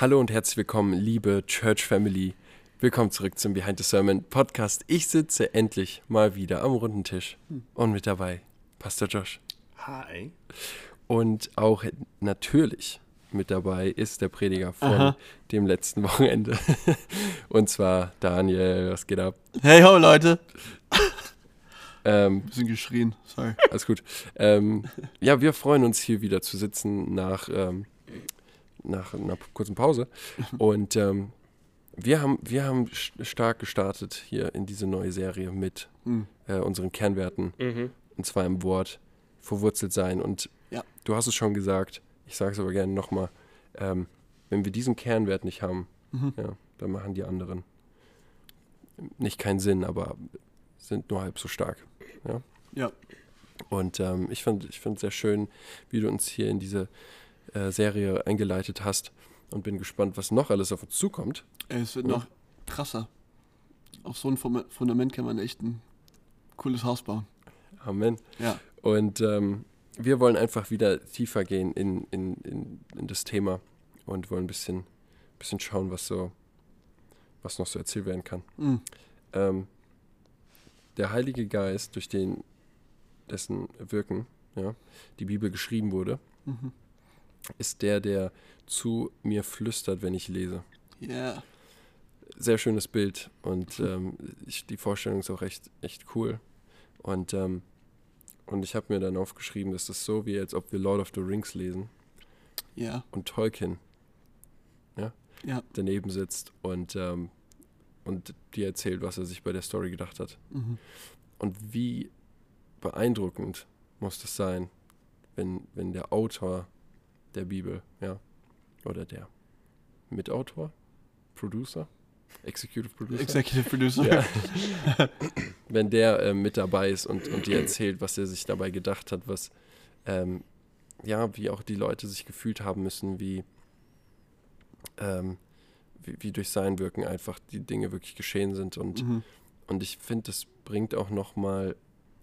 Hallo und herzlich willkommen, liebe Church Family. Willkommen zurück zum Behind the Sermon Podcast. Ich sitze endlich mal wieder am runden Tisch und mit dabei Pastor Josh. Hi. Und auch natürlich mit dabei ist der Prediger von Aha. dem letzten Wochenende. und zwar Daniel, was geht ab? Hey ho, Leute. Ähm, Bisschen geschrien, sorry. Alles gut. Ähm, ja, wir freuen uns hier wieder zu sitzen nach, ähm, nach einer kurzen Pause. Und ähm, wir haben, wir haben st- stark gestartet hier in diese neue Serie mit Hm. äh, unseren Kernwerten. Und zwar im Wort verwurzelt sein. Und Ja. du hast es schon gesagt, ich sage es aber gerne nochmal, ähm, wenn wir diesen Kernwert nicht haben, Mhm. ja, dann machen die anderen nicht keinen Sinn, aber sind nur halb so stark. Ja. Ja. Und ähm, ich finde ich find sehr schön, wie du uns hier in diese äh, Serie eingeleitet hast und bin gespannt, was noch alles auf uns zukommt. Es wird Ja. noch krasser. Auf so ein Fundament kann man echt ein cooles Haus bauen. Amen. Ja. Und ähm, wir wollen einfach wieder tiefer gehen in, in, in, in das Thema und wollen ein bisschen, bisschen schauen, was so, was noch so erzählt werden kann. Mhm. Ähm, der Heilige Geist, durch den dessen Wirken ja, die Bibel geschrieben wurde, Mhm. Ist der, der zu mir flüstert, wenn ich lese. Ja. Sehr schönes Bild und ähm, ich, die Vorstellung ist auch echt, echt cool. Und, ähm, und ich habe mir dann aufgeschrieben, dass das so wie, als ob wir Lord of the Rings lesen Ja. und Tolkien ja, Ja. daneben sitzt und, ähm, und dir erzählt, was er sich bei der Story gedacht hat. Mhm. Und wie beeindruckend muss das sein, wenn, wenn der Autor der Bibel, ja, oder der Mitautor, Producer, Executive Producer, Executive Producer. ja. wenn der äh, mit dabei ist und, und dir erzählt, was er sich dabei gedacht hat, was, ähm, ja, wie auch die Leute sich gefühlt haben müssen, wie, ähm, wie, wie durch sein Wirken einfach die Dinge wirklich geschehen sind und Mhm. und ich finde, das bringt auch nochmal,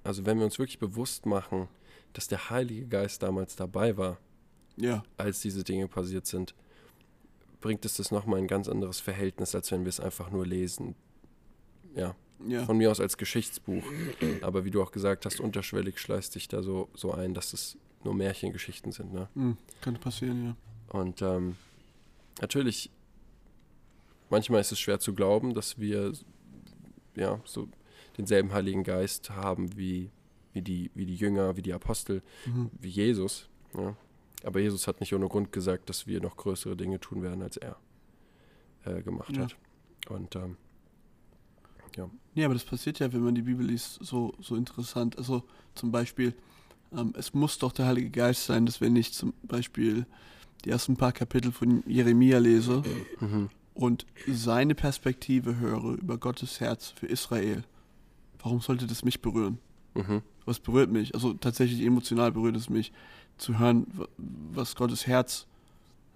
also wenn wir uns wirklich bewusst machen, dass der Heilige Geist damals dabei war, Ja. als diese Dinge passiert sind, bringt es das nochmal ein ganz anderes Verhältnis, als wenn wir es einfach nur lesen. Ja, Ja. von mir aus als Geschichtsbuch. Aber wie du auch gesagt hast, unterschwellig schleißt sich da so, so ein, dass es nur Märchengeschichten sind. Ne? Mhm. Könnte passieren, ja. Und ähm, natürlich, manchmal ist es schwer zu glauben, dass wir ja so denselben Heiligen Geist haben wie, wie, die, wie die Jünger, wie die Apostel, Mhm. wie Jesus. Ja. Aber Jesus hat nicht ohne Grund gesagt, dass wir noch größere Dinge tun werden, als er äh, gemacht Ja. hat. Und ähm, Ja, aber das passiert ja, wenn man die Bibel liest, so, so interessant. Also zum Beispiel, ähm, es muss doch der Heilige Geist sein, dass wenn ich zum Beispiel die ersten paar Kapitel von Jeremia lese mhm, und seine Perspektive höre über Gottes Herz für Israel, warum sollte das mich berühren? mhm, Was berührt mich? Also tatsächlich emotional berührt es mich, zu hören, wa- was Gottes Herz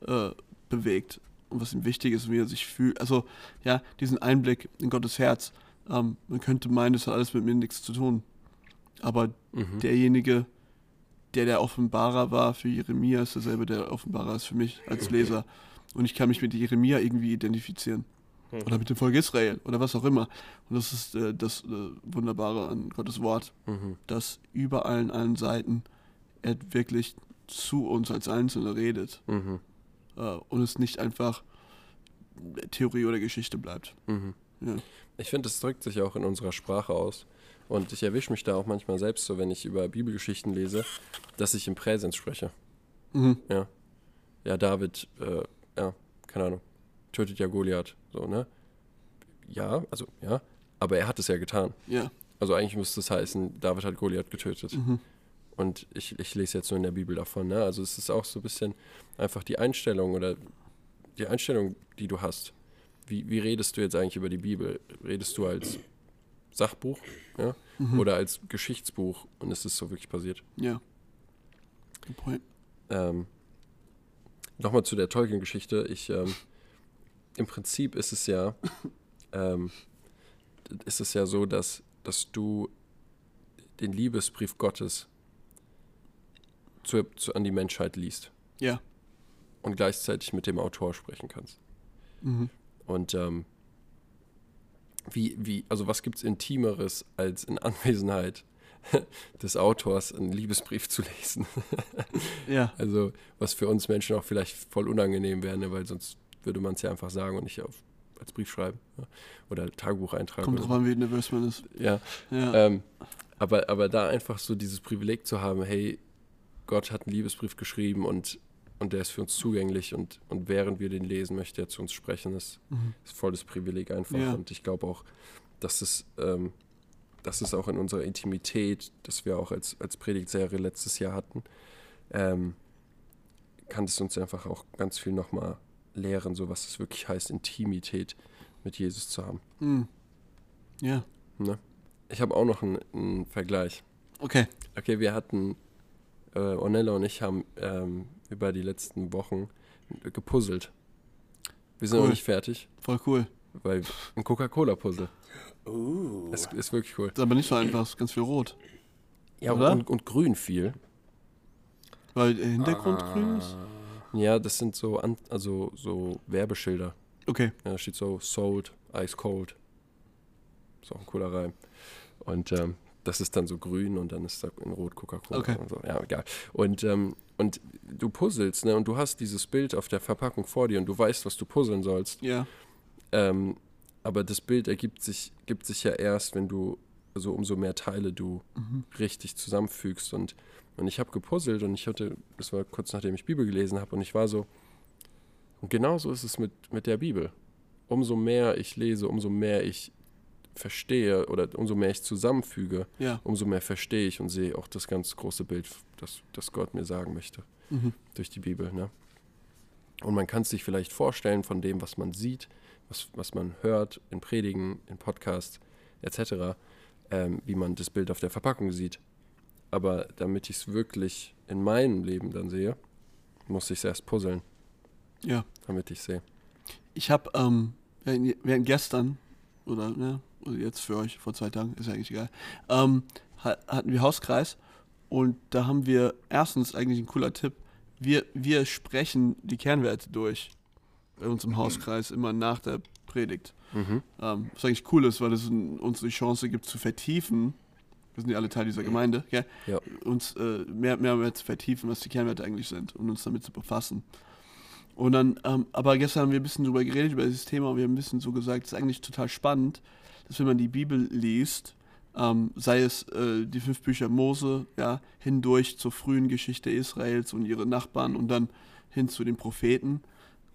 äh, bewegt und was ihm wichtig ist und wie er sich fühlt. Also ja, diesen Einblick in Gottes Herz. Ähm, man könnte meinen, das hat alles mit mir nichts zu tun. Aber mhm. derjenige, der der Offenbarer war für Jeremia, ist derselbe, der Offenbarer ist für mich als Leser. Und ich kann mich mit Jeremia irgendwie identifizieren. Oder mit dem Volk Israel oder was auch immer. Und das ist äh, das äh, Wunderbare an Gottes Wort, Mhm, dass über allen, allen Seiten er wirklich zu uns als Einzelne redet. mhm, Äh, und es nicht einfach Theorie oder Geschichte bleibt. mhm. Ja. Ich finde, es drückt sich auch in unserer Sprache aus. Und ich erwische mich da auch manchmal selbst so, wenn ich über Bibelgeschichten lese, dass ich im Präsens spreche. Mhm. Ja, David, äh, ja, keine Ahnung, tötet ja Goliath, so, ne? Ja, also, ja, aber er hat es ja getan. Ja. Also eigentlich müsste es heißen, David hat Goliath getötet. Mhm. Und ich, ich lese jetzt nur in der Bibel davon, ne? Also es ist auch so ein bisschen einfach die Einstellung oder die Einstellung, die du hast. Wie, wie redest du jetzt eigentlich über die Bibel? Redest du als Sachbuch, ja? Mhm. Oder als Geschichtsbuch und es ist so wirklich passiert? Ja. Good point. Ähm, Nochmal zu der Tolkien-Geschichte. Ich, ähm, im Prinzip ist es ja, ähm, ist es ja so, dass, dass du den Liebesbrief Gottes zu, zu, an die Menschheit liest. Ja. und gleichzeitig mit dem Autor sprechen kannst. Mhm. Und ähm, wie, wie, also was gibt es Intimeres, als in Anwesenheit des Autors einen Liebesbrief zu lesen? Ja. Also, was für uns Menschen auch vielleicht voll unangenehm wäre, ne? weil sonst würde man es ja einfach sagen und nicht auf, als Brief schreiben ja? oder Tagebuch eintragen. Kommt drauf an, wie nervös man ist. Ja, Ja. ähm, aber, aber da einfach so dieses Privileg zu haben, hey, Gott hat einen Liebesbrief geschrieben und, und der ist für uns zugänglich und, und während wir den lesen, möchte er zu uns sprechen, ist, Mhm. ist voll das Privileg einfach. Ja. Und ich glaube auch, dass es, ähm, dass es auch in unserer Intimität, das wir auch als, als Predigtserie letztes Jahr hatten, ähm, kann es uns einfach auch ganz viel nochmal lehren, so was es wirklich heißt, Intimität mit Jesus zu haben. Mhm. Ja. Ne? Ich habe auch noch einen, einen Vergleich. Okay. Okay, wir hatten, äh, Ornella und ich haben ähm, über die letzten Wochen gepuzzelt. Wir sind Cool. noch nicht fertig, Voll cool. weil ein Coca-Cola-Puzzle. Uh. Es ist wirklich cool. Ist aber nicht so einfach, ist ganz viel rot. Ja, Oder? und, und grün viel. Weil der Hintergrund grün ist. Ja, das sind so, an, also so Werbeschilder. Okay. Ja, da steht so sold, ice cold. Ist auch ein cooler Reim. Und ähm, das ist dann so grün und dann ist da in rot Coca-Cola Okay. und so. Ja, egal. Und, ähm, und du puzzelst, ne? Und du hast dieses Bild auf der Verpackung vor dir und du weißt, was du puzzeln sollst. Ja. Ähm, aber das Bild ergibt sich, gibt sich ja erst, wenn du, also umso mehr Teile du Mhm. richtig zusammenfügst. Und, und ich habe gepuzzelt und ich hatte, das war kurz nachdem ich Bibel gelesen habe, und ich war so, und genauso ist es mit, mit der Bibel. Umso mehr ich lese, umso mehr ich verstehe oder umso mehr ich zusammenfüge, Ja. umso mehr verstehe ich und sehe auch das ganz große Bild, das, das Gott mir sagen möchte Mhm. durch die Bibel. Ne? Und man kann es sich vielleicht vorstellen von dem, was man sieht, was, was man hört in Predigen, in Podcasts etc., ähm, wie man das Bild auf der Verpackung sieht. Aber damit ich es wirklich in meinem Leben dann sehe, muss ich es erst puzzeln, Ja. damit ich sehe. Ich habe, ähm, gestern, oder, ne, oder jetzt für euch, vor zwei Tagen, ist ja eigentlich egal, ähm, ha- hatten wir Hauskreis und da haben wir erstens eigentlich ein cooler Tipp, wir, wir sprechen die Kernwerte durch bei uns im Hauskreis immer nach der Predigt. Mhm. Ähm, was eigentlich cool ist, weil es uns die Chance gibt zu vertiefen, wir sind ja alle Teil dieser Gemeinde, gell? Ja. uns äh, mehr, mehr, mehr zu vertiefen, was die Kernwerte eigentlich sind und uns damit zu befassen. Und dann, ähm, aber gestern haben wir ein bisschen drüber geredet, über dieses Thema, und wir haben ein bisschen so gesagt, es ist eigentlich total spannend, dass wenn man die Bibel liest, ähm, sei es äh, die fünf Bücher Mose, ja, hindurch zur frühen Geschichte Israels und ihre Nachbarn und dann hin zu den Propheten,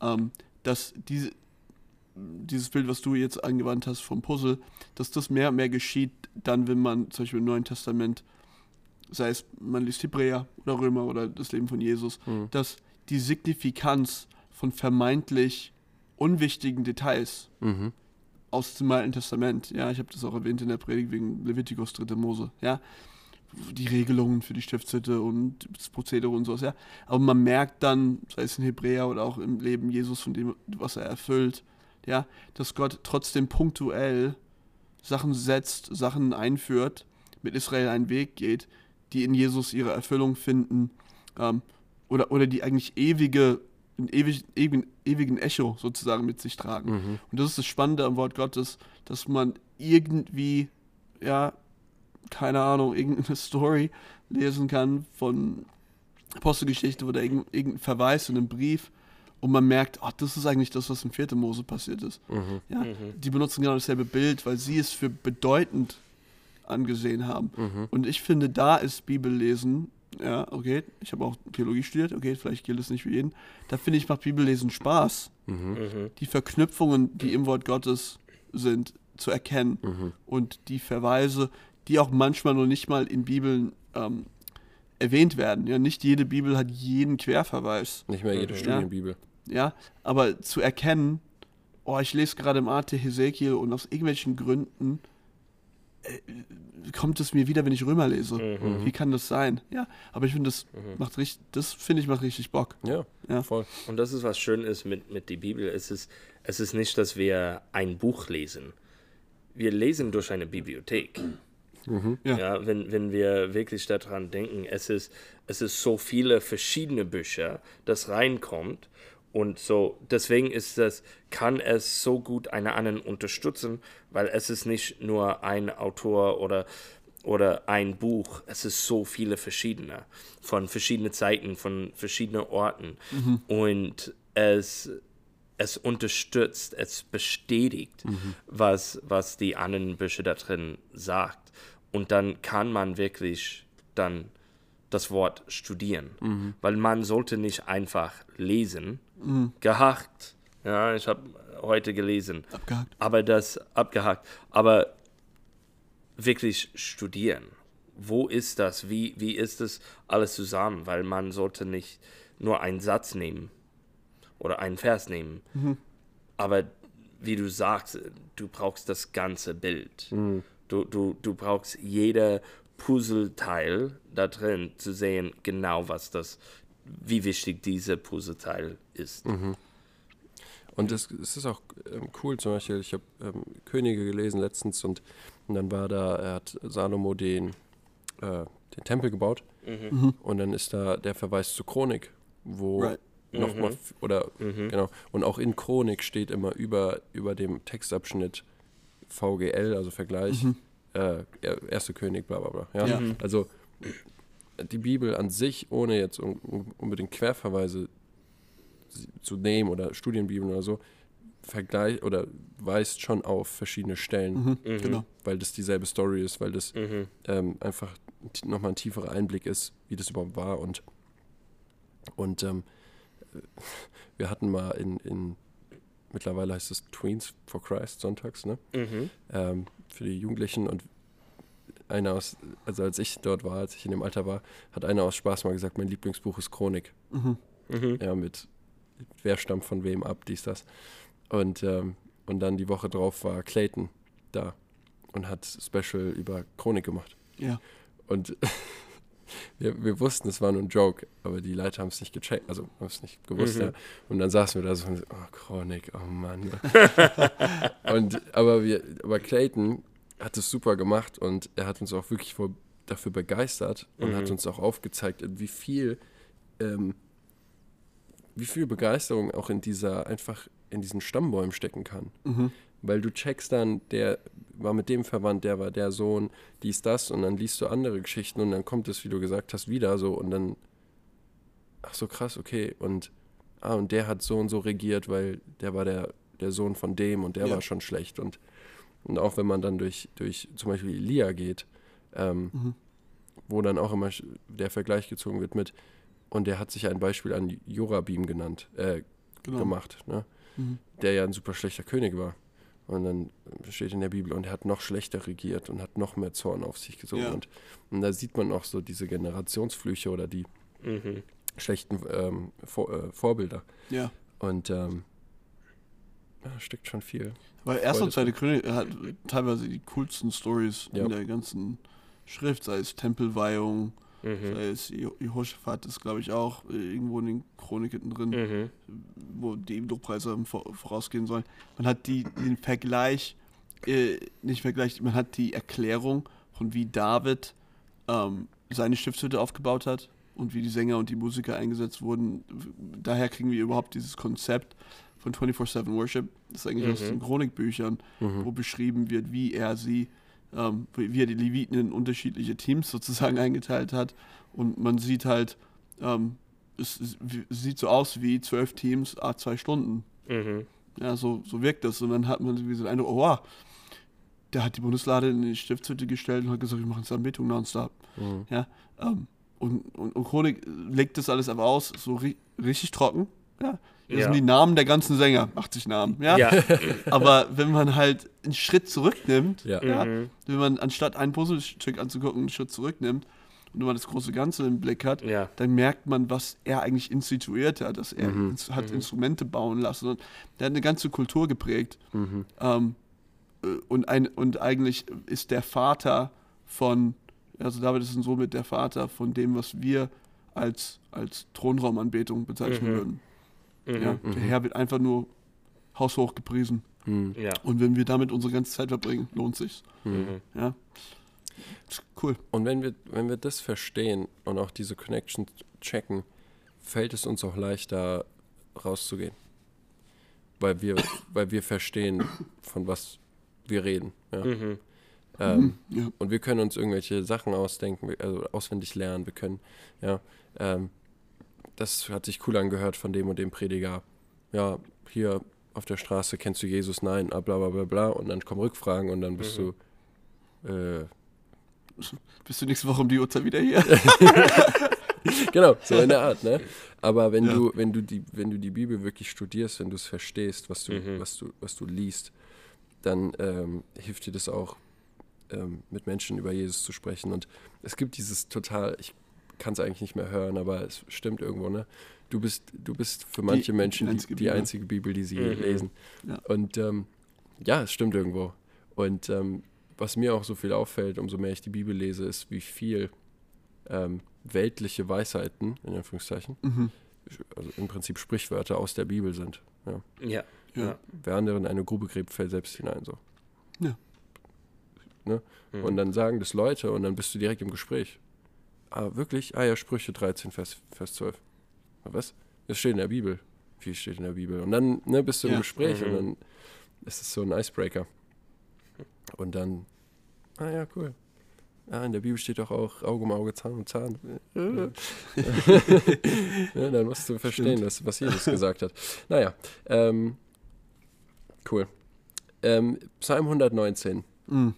ähm, dass diese, dieses Bild, was du jetzt angewandt hast vom Puzzle, dass das mehr und mehr geschieht, dann, wenn man zum Beispiel im Neuen Testament, sei es man liest Hebräer oder Römer oder das Leben von Jesus, Mhm. dass die Signifikanz von vermeintlich unwichtigen Details Mhm. Aus dem Alten Testament, ja, ich habe das auch erwähnt in der Predigt wegen Levitikus, 3. Mose, ja, die Regelungen für die Stiftshütte und das Prozedere und sowas, ja, aber man merkt dann, sei es in Hebräer oder auch im Leben Jesus von dem, was er erfüllt, ja, dass Gott trotzdem punktuell Sachen setzt, Sachen einführt, mit Israel einen Weg geht, die in Jesus ihre Erfüllung finden, ähm, oder, oder die eigentlich ewige, einen ewig, ewigen, ewigen Echo sozusagen mit sich tragen. Mhm. Und das ist das Spannende am Wort Gottes, dass man irgendwie, ja, keine Ahnung, irgendeine Story lesen kann von Apostelgeschichte oder irgendein, irgendein Verweis in einem Brief und man merkt, ach, das ist eigentlich das, was im 4. Mose passiert ist. Mhm. Ja? Mhm. Die benutzen genau dasselbe Bild, weil sie es für bedeutend angesehen haben. Mhm. Und ich finde, da ist Bibellesen, ja, okay, ich habe auch Theologie studiert, okay, vielleicht gilt es nicht für jeden. Da finde ich, macht Bibellesen Spaß, Mhm. Mhm. die Verknüpfungen, die im Wort Gottes sind, zu erkennen Mhm. und die Verweise, die auch manchmal noch nicht mal in Bibeln ähm, erwähnt werden. Ja, nicht jede Bibel hat jeden Querverweis, Nicht mehr jede Mhm. Studienbibel. ja, aber zu erkennen, oh, ich lese gerade im AT Hesekiel und aus irgendwelchen Gründen kommt es mir wieder, wenn ich Römer lese. Mhm. Wie kann das sein? Ja, aber ich finde, das Mhm. macht richtig, das finde ich macht richtig Bock. Ja, Ja. voll. Und das ist was schön ist mit, mit der Bibel. Es ist, es ist nicht, dass wir ein Buch lesen. Wir lesen durch eine Bibliothek. Ja. Ja, wenn, wenn wir wirklich daran denken, es ist, es ist so viele verschiedene Bücher, das reinkommt. Und so, deswegen ist das, kann es so gut einen anderen unterstützen, weil es ist nicht nur ein Autor oder, oder ein Buch, es ist so viele verschiedene, von verschiedenen Zeiten, von verschiedenen Orten. Und es, es unterstützt, es bestätigt, was, was die anderen Bücher da drin sagt. Und dann kann man wirklich dann das Wort studieren. Weil man sollte nicht einfach lesen, gehackt. Ja, ich habe heute gelesen. Abgehakt. Aber das abgehakt. Aber wirklich studieren. Wo ist das? Wie, wie ist das alles zusammen? Weil man sollte nicht nur einen Satz nehmen oder einen Vers nehmen. Aber wie du sagst, du brauchst das ganze Bild. Du, du, du brauchst jeder Puzzleteil da drin zu sehen, genau was das, wie wichtig dieser Puzzleteil ist. Und es, es ist auch ähm, cool, zum Beispiel, ich habe ähm, Könige gelesen letztens und, und dann war da, er hat Salomo den, äh, den Tempel gebaut. Und dann ist da der Verweis zu Chronik, wo Right. nochmal, f- oder genau, und auch in Chronik steht immer über, über dem Textabschnitt VGL, also Vergleich, äh, er- erste König, bla bla bla. Ja? Ja. Also die Bibel an sich, ohne jetzt un- unbedingt Querverweise zu nehmen oder Studienbibeln oder so, vergleich oder weist schon auf verschiedene Stellen, Mhm. Genau. weil das dieselbe Story ist, weil das ähm, einfach nochmal ein tieferer Einblick ist, wie das überhaupt war und und ähm, wir hatten mal in, in mittlerweile heißt es Tweens for Christ sonntags, ne? Mhm. ähm, für die Jugendlichen und einer aus, also als ich dort war, als ich in dem Alter war, hat einer aus Spaß mal gesagt, mein Lieblingsbuch ist Chronik. Mhm. Mhm. Ja, mit wer stammt von wem ab, dies, das. Und, ähm, und dann die Woche drauf war Clayton da und hat Special über Chronik gemacht. Ja. Und wir, wir wussten, es war nur ein Joke, aber die Leute haben es nicht gecheckt, also haben es nicht gewusst, Mhm. ja. Und dann saßen wir da so und so, oh, Chronik, oh Mann. und, aber, wir, aber Clayton hat es super gemacht und er hat uns auch wirklich vor, dafür begeistert und Mhm. hat uns auch aufgezeigt, wie viel, ähm, wie viel Begeisterung auch in dieser, einfach in diesen Stammbäumen stecken kann. Mhm. Weil du checkst dann, der war mit dem verwandt, der war der Sohn, dies, das, und dann liest du andere Geschichten und dann kommt es, wie du gesagt hast, wieder so und dann, ach so krass, okay, und, ah, und der hat so und so regiert, weil der war der, der Sohn von dem und der Ja. war schon schlecht und, und auch wenn man dann durch, durch zum Beispiel Elia geht, ähm, Mhm. wo dann auch immer der Vergleich gezogen wird mit, und der hat sich ein Beispiel an Jorabim genannt, äh, Genau. gemacht, ne? Mhm. der ja ein super schlechter König war. Und dann steht in der Bibel, und er hat noch schlechter regiert und hat noch mehr Zorn auf sich gezogen. Ja. Und, und da sieht man auch so diese Generationsflüche oder die Mhm. schlechten ähm, Vor äh, Vorbilder. Ja. Und ähm, ja, steckt schon viel. Weil erste und zweite König hat teilweise die coolsten Stories Ja. in der ganzen Schrift, sei es Tempelweihung, Mhm. sei es Je- Jehoshaphat ist, glaube ich, auch äh, irgendwo in den Chroniken drin, Mhm. wo die Vor- vorausgehen sollen. Man hat die, den Vergleich, äh, nicht Vergleich, man hat die Erklärung von wie David ähm, seine Stiftshütte aufgebaut hat und wie die Sänger und die Musiker eingesetzt wurden. Daher kriegen wir überhaupt dieses Konzept von 24-7 Worship. Das ist eigentlich aus Mhm. den Chronikbüchern, wo beschrieben wird, wie er sie, ähm, wie er die Leviten in unterschiedliche Teams sozusagen eingeteilt hat. Und man sieht halt, ähm, es, es sieht so aus wie zwölf Teams, a zwei Stunden. Mhm. Ja, so, so wirkt das. Und dann hat man irgendwie so den Eindruck, oh, wow, der hat die Bundeslade in die Stiftshütte gestellt und hat gesagt, wir machen jetzt Anbetung nonstop. Mhm. Ja, ähm, und, und, und Chronik legt das alles aber aus, so ri richtig trocken. Ja, das Ja. sind die Namen der ganzen Sänger, 80 Namen. Ja, Ja. aber wenn man halt einen Schritt zurücknimmt, Ja. ja, Mhm. wenn man anstatt ein Puzzlestück anzugucken, einen Schritt zurücknimmt und man das große Ganze im Blick hat, Ja. dann merkt man, was er eigentlich instituiert hat, dass er Mhm. ins, hat Mhm. Instrumente bauen lassen und der hat eine ganze Kultur geprägt. Mhm. Ähm, äh, und, ein, und eigentlich ist der Vater von, also David ist somit der Vater von dem, was wir als, als Thronraumanbetung bezeichnen Mhm. würden. Mhm. Ja, der Herr wird einfach nur haushoch gepriesen. Mhm. Ja. Und wenn wir damit unsere ganze Zeit verbringen, lohnt sich's. Mhm. Ja, Cool. Und wenn wir, wenn wir das verstehen und auch diese Connection checken, fällt es uns auch leichter rauszugehen. Weil wir, weil wir verstehen, von was wir reden. Ja. Mhm. Ähm, Ja. Und wir können uns irgendwelche Sachen ausdenken, also auswendig lernen. Wir können, ja, ähm, das hat sich cool angehört von dem und dem Prediger. Ja, hier auf der Straße kennst du Jesus? Nein, ah, bla bla bla bla. Und dann kommen Rückfragen und dann bist Mhm. du, äh, Bist du nächste Woche um die Uhrzeit wieder hier? genau, so in der Art, ne? Aber wenn Ja. du, wenn du die, wenn du die Bibel wirklich studierst, wenn du es verstehst, was du, Mhm. was du, was du liest, dann ähm, hilft dir das auch, ähm, mit Menschen über Jesus zu sprechen. Und es gibt dieses total, ich kann es eigentlich nicht mehr hören, aber es stimmt irgendwo, ne? Du bist, du bist für manche Menschen die, einzige die Bibel. einzige Bibel, die sie Mhm. lesen. Ja. Und ähm, ja, es stimmt irgendwo. Und ähm, was mir auch so viel auffällt, umso mehr ich die Bibel lese, ist, wie viel ähm, weltliche Weisheiten, in Anführungszeichen, Mhm. also im Prinzip Sprichwörter aus der Bibel sind. Ja. Ja. Ja. Ja. Wer anderen eine Grube gräbt, fällt selbst hinein. So. Mhm. Und dann sagen das Leute und dann bist du direkt im Gespräch. Ah, wirklich? Ah ja, Sprüche 13, Vers, Vers 12. Ah, Was? Das steht in der Bibel. Wie steht in der Bibel? Und dann ne, bist du im Ja. Gespräch Mhm. und dann ist es so ein Icebreaker. Und dann, ah ja, cool. Ah, in der Bibel steht doch auch Auge um Auge, Zahn um Zahn. ja, dann musst du verstehen, was, was Jesus gesagt hat. Naja, ähm, cool. Ähm, Psalm 119. Mhm.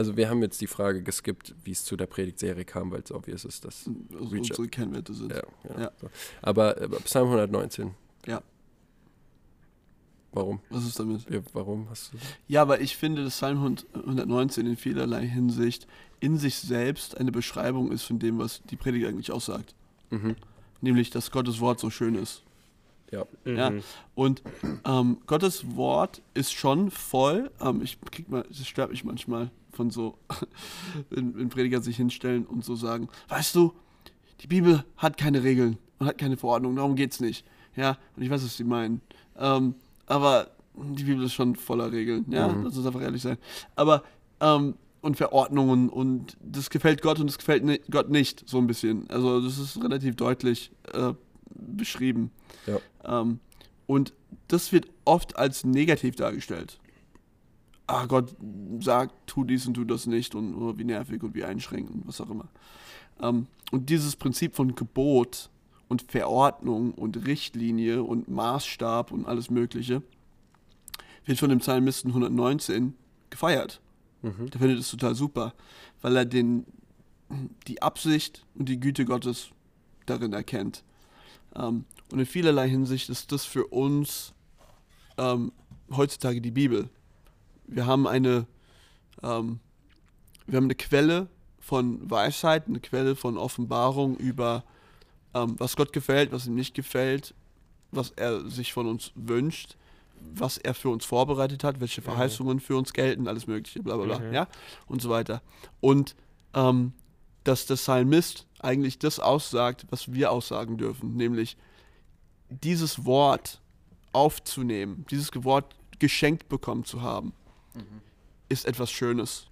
Also wir haben jetzt die Frage geskippt, wie es zu der Predigtserie kam, weil es obvious ist, dass... Also unsere Kennwerte sind. Ja, ja. Ja. So. Aber äh, Psalm 119. Ja. Warum? Was ist damit? Ja, warum hast du... Ja, aber ich finde, dass Psalm 119 in vielerlei Hinsicht in sich selbst eine Beschreibung ist von dem, was die Predigt eigentlich aussagt. Mhm. Nämlich, dass Gottes Wort so schön ist. Ja. Mhm. Ja. Und ähm, Gottes Wort ist schon voll. Ähm, ich krieg mal, das stört mich manchmal von so, wenn, wenn Prediger sich hinstellen und so sagen, weißt du, die Bibel hat keine Regeln und hat keine Verordnung, darum geht's nicht. Ja, und ich weiß, was sie meinen. Ähm, aber die Bibel ist schon voller Regeln, ja, Mhm. lass uns einfach ehrlich sein. Aber, ähm, und Verordnungen und das gefällt Gott und das gefällt ni Gott nicht, so ein bisschen. Also das ist relativ deutlich äh, beschrieben. Ja. Ähm, und das wird oft als negativ dargestellt. Ah, Gott sagt, tu dies und tu das nicht und oh, wie nervig und wie einschränkend, was auch immer. Ähm, und dieses Prinzip von Gebot und Verordnung und Richtlinie und Maßstab und alles Mögliche wird von dem Psalmisten 119 gefeiert. Mhm. Der findet es total super, weil er den, die Absicht und die Güte Gottes darin erkennt. Ähm, und in vielerlei Hinsicht ist das für uns ähm, heutzutage die Bibel. Wir haben eine, ähm, wir haben eine Quelle von Weisheit, eine Quelle von Offenbarung über, ähm, was Gott gefällt, was ihm nicht gefällt, was er sich von uns wünscht, was er für uns vorbereitet hat, welche Verheißungen für uns gelten, alles Mögliche, bla bla bla, Mhm. ja, und so weiter. Und ähm, dass der Psalmist eigentlich das aussagt, was wir aussagen dürfen, nämlich dieses Wort aufzunehmen, dieses Wort geschenkt bekommen zu haben, ist etwas Schönes.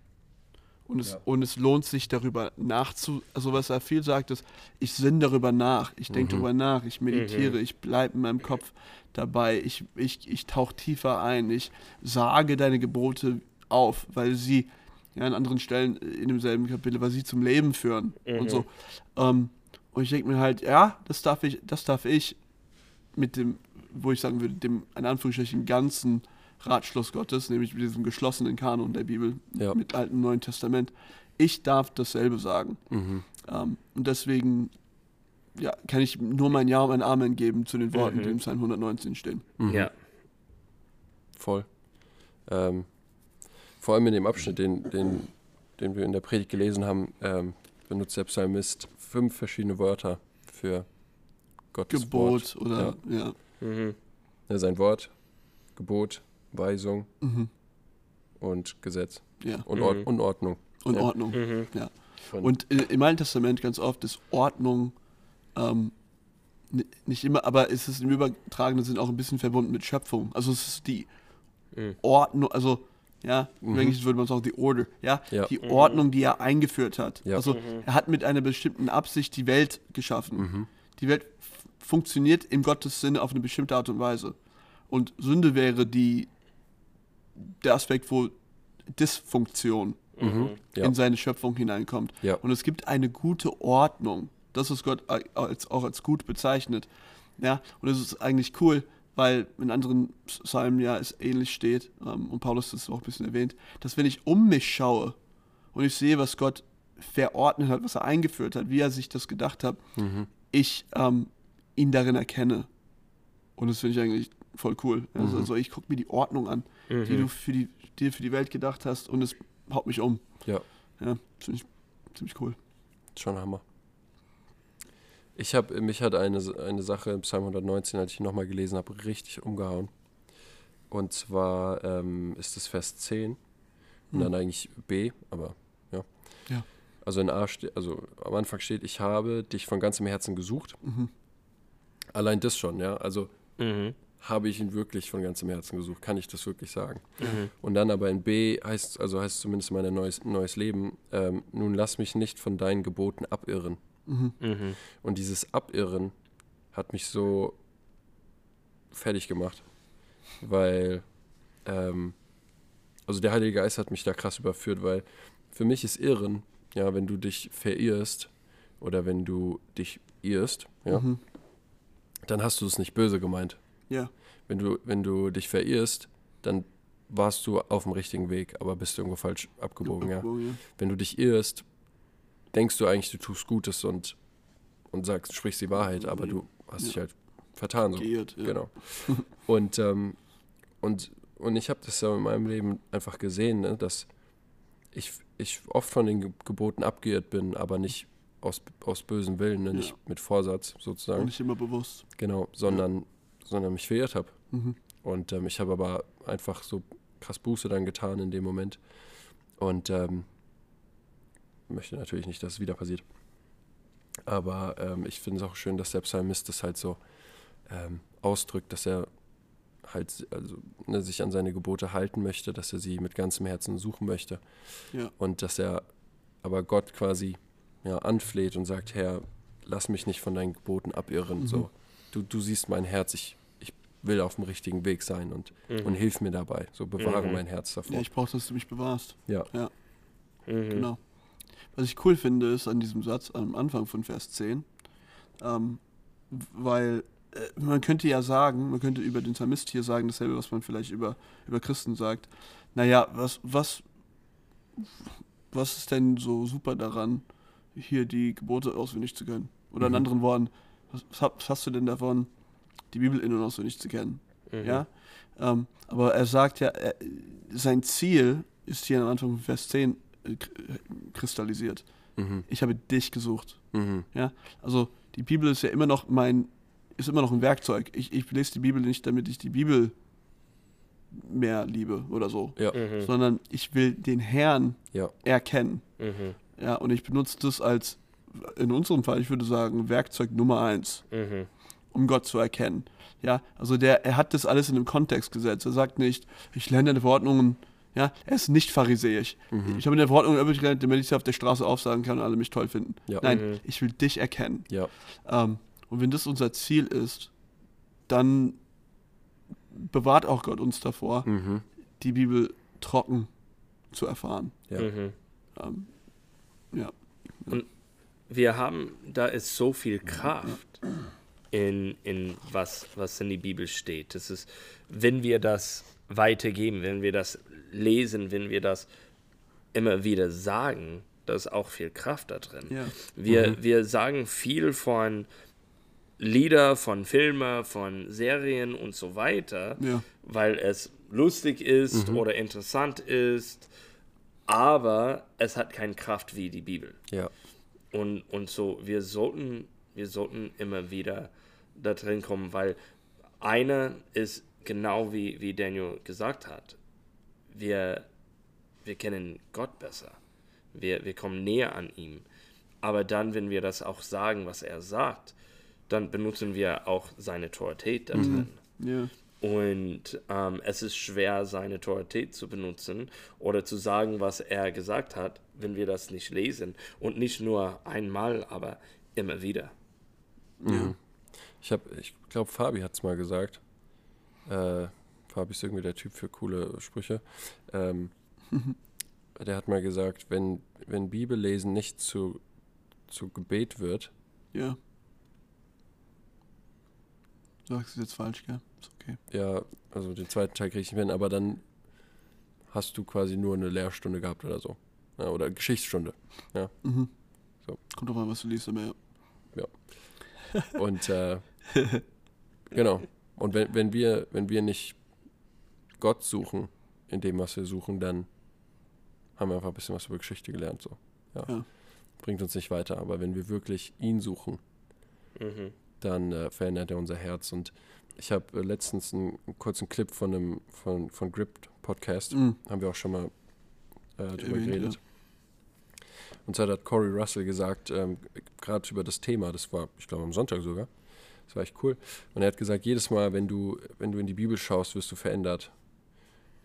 Und es, Ja. und es lohnt sich darüber nachzu, also was er viel sagt, ist, ich sinne darüber nach, ich denke Mhm. darüber nach, ich meditiere, Mhm. ich bleibe in meinem Kopf dabei, ich, ich, ich tauche tiefer ein, ich sage deine Gebote auf, weil sie, ja, an anderen Stellen in demselben Kapitel, weil sie zum Leben führen und Mhm. so. Ähm, und ich denke mir halt, ja, das darf ich, das darf ich mit dem, wo ich sagen würde, dem, in Anführungsstrichen, ganzen Ratschluss Gottes, nämlich mit diesem geschlossenen Kanon der Bibel, Ja. mit Alten und Neuen Testament. Ich darf dasselbe sagen. Mhm. Ähm, und deswegen ja, kann ich nur mein Ja und mein Amen geben zu den Worten, Mhm. die im Psalm 119 stehen. Mhm. Ja. Voll. Ähm, vor allem in dem Abschnitt, den, den, den wir in der Predigt gelesen haben, ähm, benutzt der Psalmist fünf verschiedene Wörter für Gottes Gebot Wort. oder, ja. Mhm. Ja, sein Wort, Gebot, Weisung Mhm. und Gesetz Ja. und Mhm. Ord Unordnung. Und Ja. Ordnung. Mhm. Und, Und äh, im Alten Testament ganz oft ist Ordnung ähm, ni- nicht immer, aber es ist im übertragenen Sinn auch ein bisschen verbunden mit Schöpfung. Also es ist die Mhm. Ordnung, also Ja, im Englischen würde man sagen, die Order. Ja, Ja. die Ordnung, die er eingeführt hat. Ja. Also er hat mit einer bestimmten Absicht die Welt geschaffen. Die Welt funktioniert in Gottes Sinne auf eine bestimmte Art und Weise. Und Sünde wäre die der Aspekt, wo Dysfunktion Ja. in seine Schöpfung hineinkommt. Ja. Und es gibt eine gute Ordnung. Das ist Gott als, auch als gut bezeichnet. Ja, und es ist eigentlich cool, weil in anderen Psalmen ja es ähnlich steht, ähm, und Paulus das auch ein bisschen erwähnt, dass wenn ich um mich schaue und ich sehe, was Gott verordnet hat, was er eingeführt hat, wie er sich das gedacht hat, ich ähm, ihn darin erkenne. Und das finde ich eigentlich voll cool. Also, also ich gucke mir die Ordnung an, die du für die, dir für die Welt gedacht hast und es haut mich um. ja. Ja, finde ich ziemlich cool. Schon Hammer. Ich habe, mich hat eine, eine Sache im Psalm 119, als ich ihn nochmal gelesen habe, richtig umgehauen. Und zwar ähm, ist es Vers 10 und dann eigentlich B, aber ja. Ja. Also in A steht, also am Anfang steht, ich habe dich von ganzem Herzen gesucht. Allein das schon, ja. Also Mhm. habe ich ihn wirklich von ganzem Herzen gesucht, kann ich das wirklich sagen. Und dann aber in B heißt, also heißt zumindest mein neues, neues Leben, ähm, nun lass mich nicht von deinen Geboten abirren. Mhm. Und dieses Abirren hat mich so fertig gemacht, weil, ähm, also der Heilige Geist hat mich da krass überführt, weil für mich ist Irren, ja, wenn du dich verirrst oder wenn du dich irrst, ja, Mhm. dann hast du es nicht böse gemeint. Ja, Wenn du, wenn du dich verirrst, dann warst du auf dem richtigen Weg, aber bist irgendwo falsch. Abgebogen, ja. Wenn du dich irrst, denkst du eigentlich, du tust Gutes und, und sagst, sprichst die Wahrheit, aber du hast dich halt vertan. So. Geirrt, ja. Genau. Und, ähm, und, und ich habe das ja in meinem Leben einfach gesehen, ne, dass ich, ich oft von den Ge- Geboten abgeirrt bin, aber nicht aus, aus bösem Willen, ne, nicht mit Vorsatz Und sozusagen. nicht immer bewusst. Genau, sondern, sondern mich verirrt habe. Mhm. Und ähm, ich habe aber einfach so krass Buße dann getan in dem Moment. Und ähm, möchte natürlich nicht, dass es wieder passiert. Aber ähm, ich finde es auch schön, dass der Psalmist das halt so ähm, ausdrückt, dass er halt also, ne, sich an seine Gebote halten möchte, dass er sie mit ganzem Herzen suchen möchte. Ja. Und dass er aber Gott quasi ja, anfleht und sagt, Herr, lass mich nicht von deinen Geboten abirren. Mhm. So, du, du siehst mein Herz, ich, ich will auf dem richtigen Weg sein und, Mhm. und hilf mir dabei. So bewahre Mhm. mein Herz davor. Ja, ich brauche, dass du mich bewahrst. Ja. Mhm. Genau. Was ich cool finde, ist an diesem Satz am Anfang von Vers 10, ähm, weil äh, man könnte ja sagen, man könnte über den Psalmist hier sagen, dasselbe, was man vielleicht über, über Christen sagt. Naja, was, was, was ist denn so super daran, hier die Gebote auswendig zu können? Oder in Mhm. anderen Worten, was, was hast du denn davon, die Bibel in- und auswendig zu kennen? Mhm. Ja? Ähm, aber er sagt ja, er, sein Ziel ist hier am Anfang von Vers 10 äh, kr- kristallisiert. Mhm. Ich habe dich gesucht. Mhm. Ja? Also die Bibel ist ja immer noch mein, ist immer noch ein Werkzeug. Ich, ich lese die Bibel nicht, damit ich die Bibel mehr liebe oder so, Ja. Mhm. sondern ich will den Herrn Ja. erkennen. Mhm. Ja, und ich benutze das als, in unserem Fall, ich würde sagen, Werkzeug Nummer eins. Mhm. um Gott zu erkennen. Ja, also der, er hat das alles in einem Kontext gesetzt. Er sagt nicht, ich lerne deine Verordnungen, ja, er ist nicht pharisäisch. Mhm. Ich habe in der Verordnung übrig gelernt, damit ich sie auf der Straße aufsagen kann und alle mich toll finden. Ja. Nein, Mhm. ich will dich erkennen. Ja. Ähm, und wenn das unser Ziel ist, dann bewahrt auch Gott uns davor, Mhm. die Bibel trocken zu erfahren. Ja. Mhm. Ähm, ja. wir haben, da ist so viel Kraft in, in was, was in die Bibel steht. Das ist, wenn wir das weitergeben, wenn wir das lesen, wenn wir das immer wieder sagen, da ist auch viel Kraft da drin. Ja. Wir, wir sagen viel von Lieder, von Filmen, von Serien und so weiter, Ja. weil es lustig ist oder interessant ist, aber es hat keine Kraft wie die Bibel. Ja. Und, und so, wir sollten, wir sollten immer wieder da drin kommen, weil einer ist genau wie, wie Daniel gesagt hat. Wir, wir kennen Gott besser. Wir, wir kommen näher an ihm. Aber dann, wenn wir das auch sagen, was er sagt, dann benutzen wir auch seine Autorität da drin. Ja. Und ähm, es ist schwer, seine Autorität zu benutzen oder zu sagen, was er gesagt hat, wenn wir das nicht lesen. Und nicht nur einmal, aber immer wieder. Mhm. Ich, hab, ich glaube, Fabi hat es mal gesagt. Äh, Fabi ist irgendwie der Typ für coole Sprüche. Ähm, der hat mal gesagt, wenn, wenn Bibellesen nicht zu, zu Gebet wird, Ja. Du sagst es jetzt falsch, gell? Ist okay. ja, also den zweiten Teil kriege ich nicht hin, aber dann hast du quasi nur eine Lehrstunde gehabt oder so. Ja, oder Geschichtsstunde. Mhm. So. Kommt drauf an, was du liest, aber ja. Und äh, genau. Und wenn, wenn wir, wenn wir nicht Gott suchen in dem, was wir suchen, dann haben wir einfach ein bisschen was über Geschichte gelernt. So. Ja. Ja. Bringt uns nicht weiter. Aber wenn wir wirklich ihn suchen, Mhm. dann äh, verändert er unser Herz. Und ich habe äh, letztens einen, einen kurzen Clip von einem von, von Gripped Podcast, Mhm. haben wir auch schon mal äh, drüber geredet. Und zwar hat Corey Russell gesagt, ähm, gerade über das Thema, das war, ich glaube, am Sonntag sogar, das war echt cool. Und er hat gesagt, jedes Mal, wenn du, wenn du in die Bibel schaust, wirst du verändert.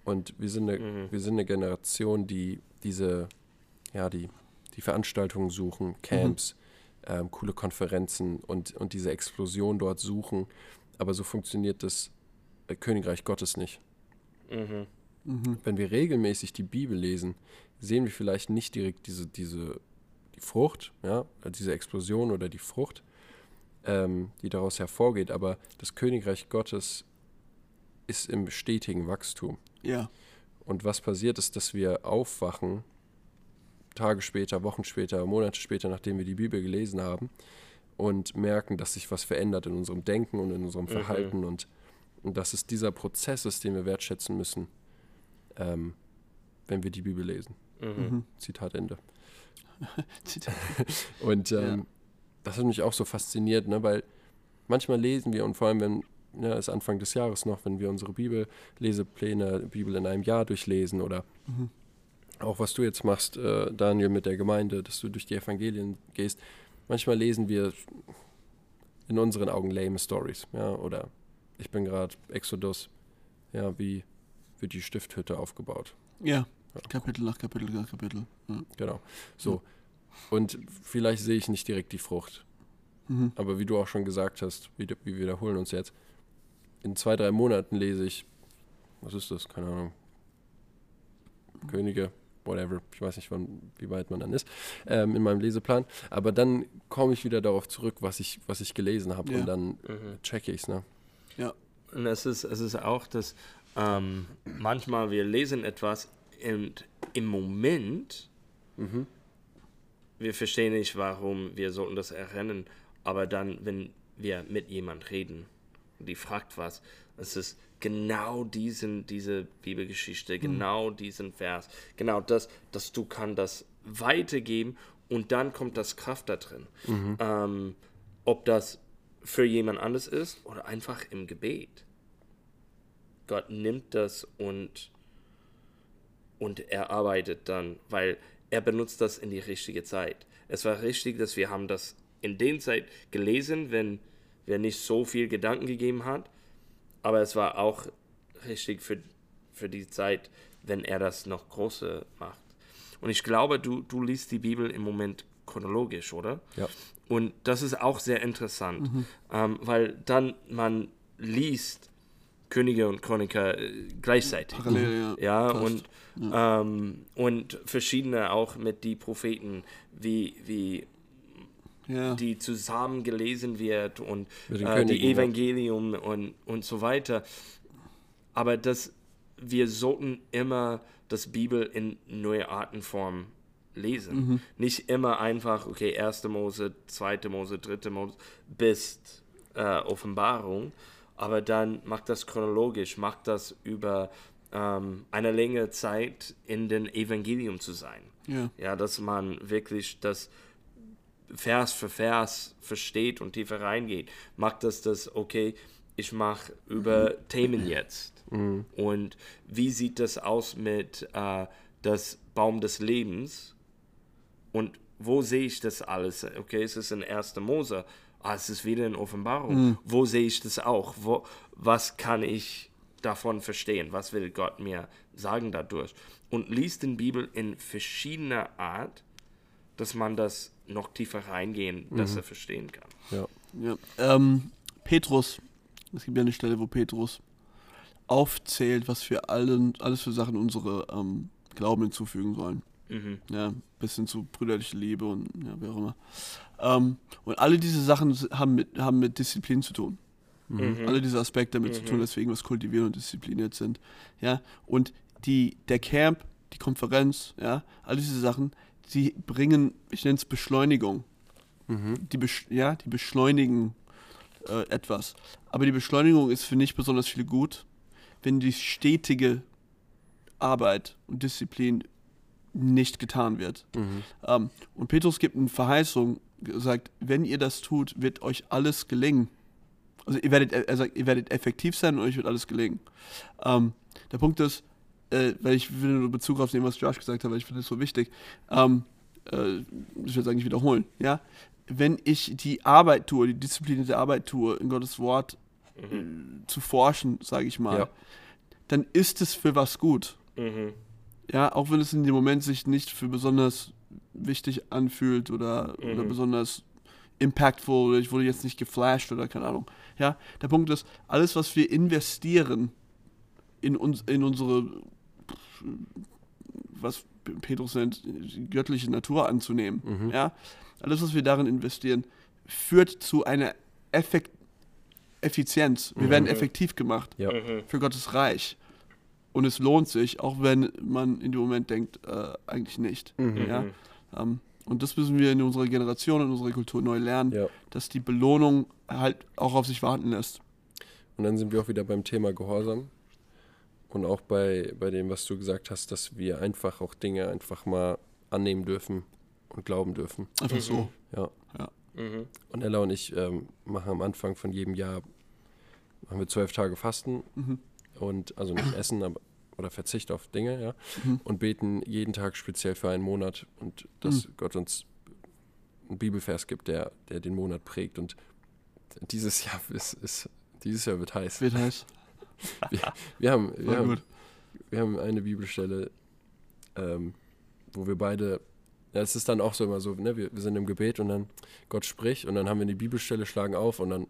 Und wir sind eine, Mhm. wir sind eine Generation, die diese, ja, die, die Veranstaltungen suchen, Camps, ähm, coole Konferenzen und, und diese Explosion dort suchen. Aber so funktioniert das äh, Königreich Gottes nicht. Mhm. Mhm. Wenn wir regelmäßig die Bibel lesen, sehen wir vielleicht nicht direkt diese, diese die Frucht, ja, diese Explosion oder die Frucht, ähm, die daraus hervorgeht, aber das Königreich Gottes ist im stetigen Wachstum. Ja. Und was passiert ist, dass wir aufwachen, Tage später, Wochen später, Monate später, nachdem wir die Bibel gelesen haben, und merken, dass sich was verändert in unserem Denken und in unserem Mhm. Verhalten und, und dass es dieser Prozess ist, den wir wertschätzen müssen, ähm, wenn wir die Bibel lesen. Mhm. Mhm. Zitat Ende. Zitat. Und ähm, Ja. das hat mich auch so fasziniert, ne? weil manchmal lesen wir und vor allem, wenn ja, es ist Anfang des Jahres noch, wenn wir unsere Bibellesepläne, Bibel in einem Jahr durchlesen oder Mhm. auch was du jetzt machst, äh, Daniel, mit der Gemeinde, dass du durch die Evangelien gehst. Manchmal lesen wir in unseren Augen lame Stories, ja, oder ich bin gerade Exodus, ja, wie wird die Stifthütte aufgebaut? Ja. Ja. Kapitel nach Kapitel nach Kapitel. Ja. Genau. So. Und vielleicht sehe ich nicht direkt die Frucht. Mhm. Aber wie du auch schon gesagt hast, wir wiederholen uns jetzt. In zwei, drei Monaten lese ich, was ist das? Keine Ahnung. Könige, whatever. Ich weiß nicht, wann, wie weit man dann ist, ähm, in meinem Leseplan. Aber dann komme ich wieder darauf zurück, was ich, was ich gelesen habe. Ja. Und dann Mhm. checke ich es. Ne? Und es ist, es ist auch, dass ähm, manchmal wir lesen etwas und im Moment, Mhm. wir verstehen nicht, warum wir sollten das errennen, aber dann, wenn wir mit jemand reden, die fragt was, es ist genau diesen, diese Bibelgeschichte, genau diesen Vers, genau das, dass du kann das weitergeben und dann kommt das Kraft da drin. Ähm, ob das für jemand anders ist oder einfach im Gebet. Gott nimmt das und, und er arbeitet dann, weil er benutzt das in die richtige Zeit. Es war richtig, dass wir haben das in den Zeit gelesen, wenn wir nicht so viel Gedanken gegeben hat, aber es war auch richtig für, für die Zeit, wenn er das noch große macht. Und ich glaube, du, du liest die Bibel im Moment chronologisch, oder? Ja. Und das ist auch sehr interessant, ähm, weil dann man liest Könige und Chroniker äh, gleichzeitig. Parallel, ja. Ja, und, ähm, und verschiedene auch mit die Propheten, wie, wie Ja. die zusammen gelesen wird und äh, die. Evangelium und, und so weiter. Aber das, wir sollten immer das Bibel in neue Artenform lesen. Mhm. Nicht immer einfach, okay, 1. Mose, 2. Mose, 3. Mose bis äh, Offenbarung, aber dann macht das chronologisch, macht das über ähm, eine längere Zeit in den Evangelium zu sein. Ja. Ja, dass man wirklich das Vers für Vers versteht und tiefer reingeht. Macht das das, okay, ich mache über Themen jetzt. Und wie sieht das aus mit äh, das Baum des Lebens? Und wo sehe ich das alles? Okay, es ist in 1. Mose, ah, es ist wieder in Offenbarung. Mhm. Wo sehe ich das auch? Wo, was kann ich davon verstehen? Was will Gott mir sagen dadurch? Und liest die Bibel in verschiedener Art, dass man das noch tiefer reingehen, besser verstehen kann. Ja. Ja. Ähm, Petrus, es gibt ja eine Stelle, wo Petrus aufzählt, was wir allen, alles für Sachen unsere ähm, Glauben hinzufügen sollen. Mhm. Ja, bis hin zu brüderliche Liebe und ja, wie auch immer. Ähm, und alle diese Sachen haben mit, haben mit Disziplin zu tun. Mhm. Alle diese Aspekte damit zu tun, weswegen wir es kultivieren und diszipliniert sind. Ja, und die, der Camp, die Konferenz, ja, all diese Sachen, sie bringen, ich nenne es Beschleunigung. Mhm. Die, besch ja, die beschleunigen äh, etwas. Aber die Beschleunigung ist für nicht besonders viel gut, wenn die stetige Arbeit und Disziplin nicht getan wird. Mhm. Ähm, und Petrus gibt eine Verheißung, sagt, wenn ihr das tut, wird euch alles gelingen. Also ihr werdet, er sagt, ihr werdet effektiv sein und euch wird alles gelingen. Ähm, der Punkt ist, äh, weil ich will nur Bezug auf dem, was Josh gesagt hat, weil ich finde es so wichtig. Ähm, äh, ich will es eigentlich wiederholen, ja. Wenn ich die Arbeit tue, die disziplinierte Arbeit tue, in Gottes Wort äh, zu forschen, sage ich mal, Ja. dann ist es für was gut. Mhm. Ja, auch wenn es in dem Moment sich nicht für besonders wichtig anfühlt oder, oder Mhm. besonders impactful oder ich wurde jetzt nicht geflasht oder keine Ahnung. Ja, der Punkt ist, alles, was wir investieren in, uns, in unsere, was Petrus nennt, die göttliche Natur anzunehmen, Mhm. ja, alles, was wir darin investieren, führt zu einer Effekt Effizienz. Wir werden Mhm. effektiv gemacht Ja. Mhm. für Gottes Reich. Und es lohnt sich, auch wenn man in dem Moment denkt, äh, eigentlich nicht. Mhm. Ja? Ähm, und das müssen wir in unserer Generation, in unserer Kultur neu lernen, Ja. dass die Belohnung halt auch auf sich warten lässt. Und dann sind wir auch wieder beim Thema Gehorsam. Und auch bei, bei dem, was du gesagt hast, dass wir einfach auch Dinge einfach mal annehmen dürfen und glauben dürfen. Einfach Mhm. so. Ja. Mhm. Und Ella und ich ähm, machen am Anfang von jedem Jahr machen wir zwölf Tage Fasten Mhm. und also nicht essen, aber oder Verzicht auf Dinge, ja. Mhm. Und beten jeden Tag speziell für einen Monat und dass Gott uns einen Bibelvers gibt, der, der den Monat prägt. Und dieses Jahr ist, ist dieses Jahr wird heiß. Wird heiß. Wir haben, wir haben, wir haben eine Bibelstelle, ähm, wo wir beide, ja, es ist dann auch so immer so, ne, wir, wir sind im Gebet und dann Gott spricht und dann haben wir die Bibelstelle, schlagen auf und dann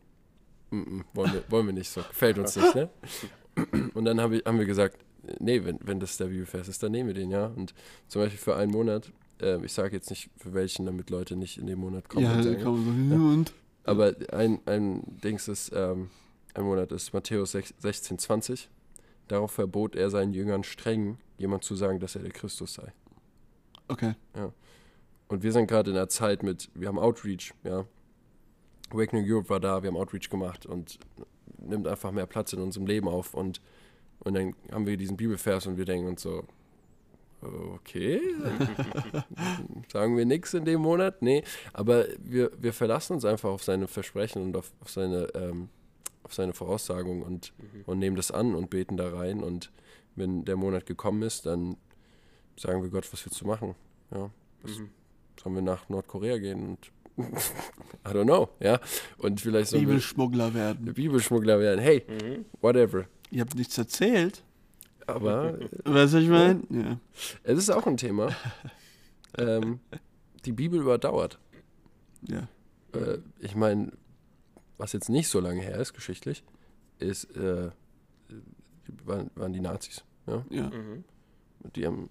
mm, mm, wollen, wir, wollen wir nicht so, gefällt uns nicht, ne? Und dann haben wir, haben wir gesagt, nee, wenn, wenn das der Bibelvers ist, dann nehmen wir den, ja. Und zum Beispiel für einen Monat, äh, ich sage jetzt nicht für welchen, damit Leute nicht in den Monat kommen. Ja, und da sagen, kann man so, ja, und? aber ein, ein Dings ist, ähm, ein Monat ist Matthäus 6 16, 20. Darauf verbot er seinen Jüngern streng, jemand zu sagen, dass er der Christus sei. Okay. Und wir sind gerade in einer Zeit mit, wir haben Outreach, ja. Awakening Europe war da, wir haben Outreach gemacht und nimmt einfach mehr Platz in unserem Leben auf. Und, und dann haben wir diesen Bibelvers und wir denken uns so, okay, sagen wir nichts in dem Monat? Nee, aber wir, wir verlassen uns einfach auf seine Versprechen und auf, auf seine, ähm, auf seine Voraussagung und, und nehmen das an und beten da rein. Und wenn der Monat gekommen ist, dann sagen wir Gott, was wir zu machen. Ja, was, Mhm. sollen wir nach Nordkorea gehen und I don't know, ja. Und vielleicht sollen Bibelschmuggler werden. Bibelschmuggler werden. Hey, Mhm. whatever. Ihr habt nichts erzählt. Aber Weißt du, was ich meine? Ja. es ist auch ein Thema. ähm, die Bibel überdauert. ja. Äh, ich meine, was jetzt nicht so lange her ist, geschichtlich, ist, äh, waren, waren die Nazis. Ja? Ja. Mhm. Und die haben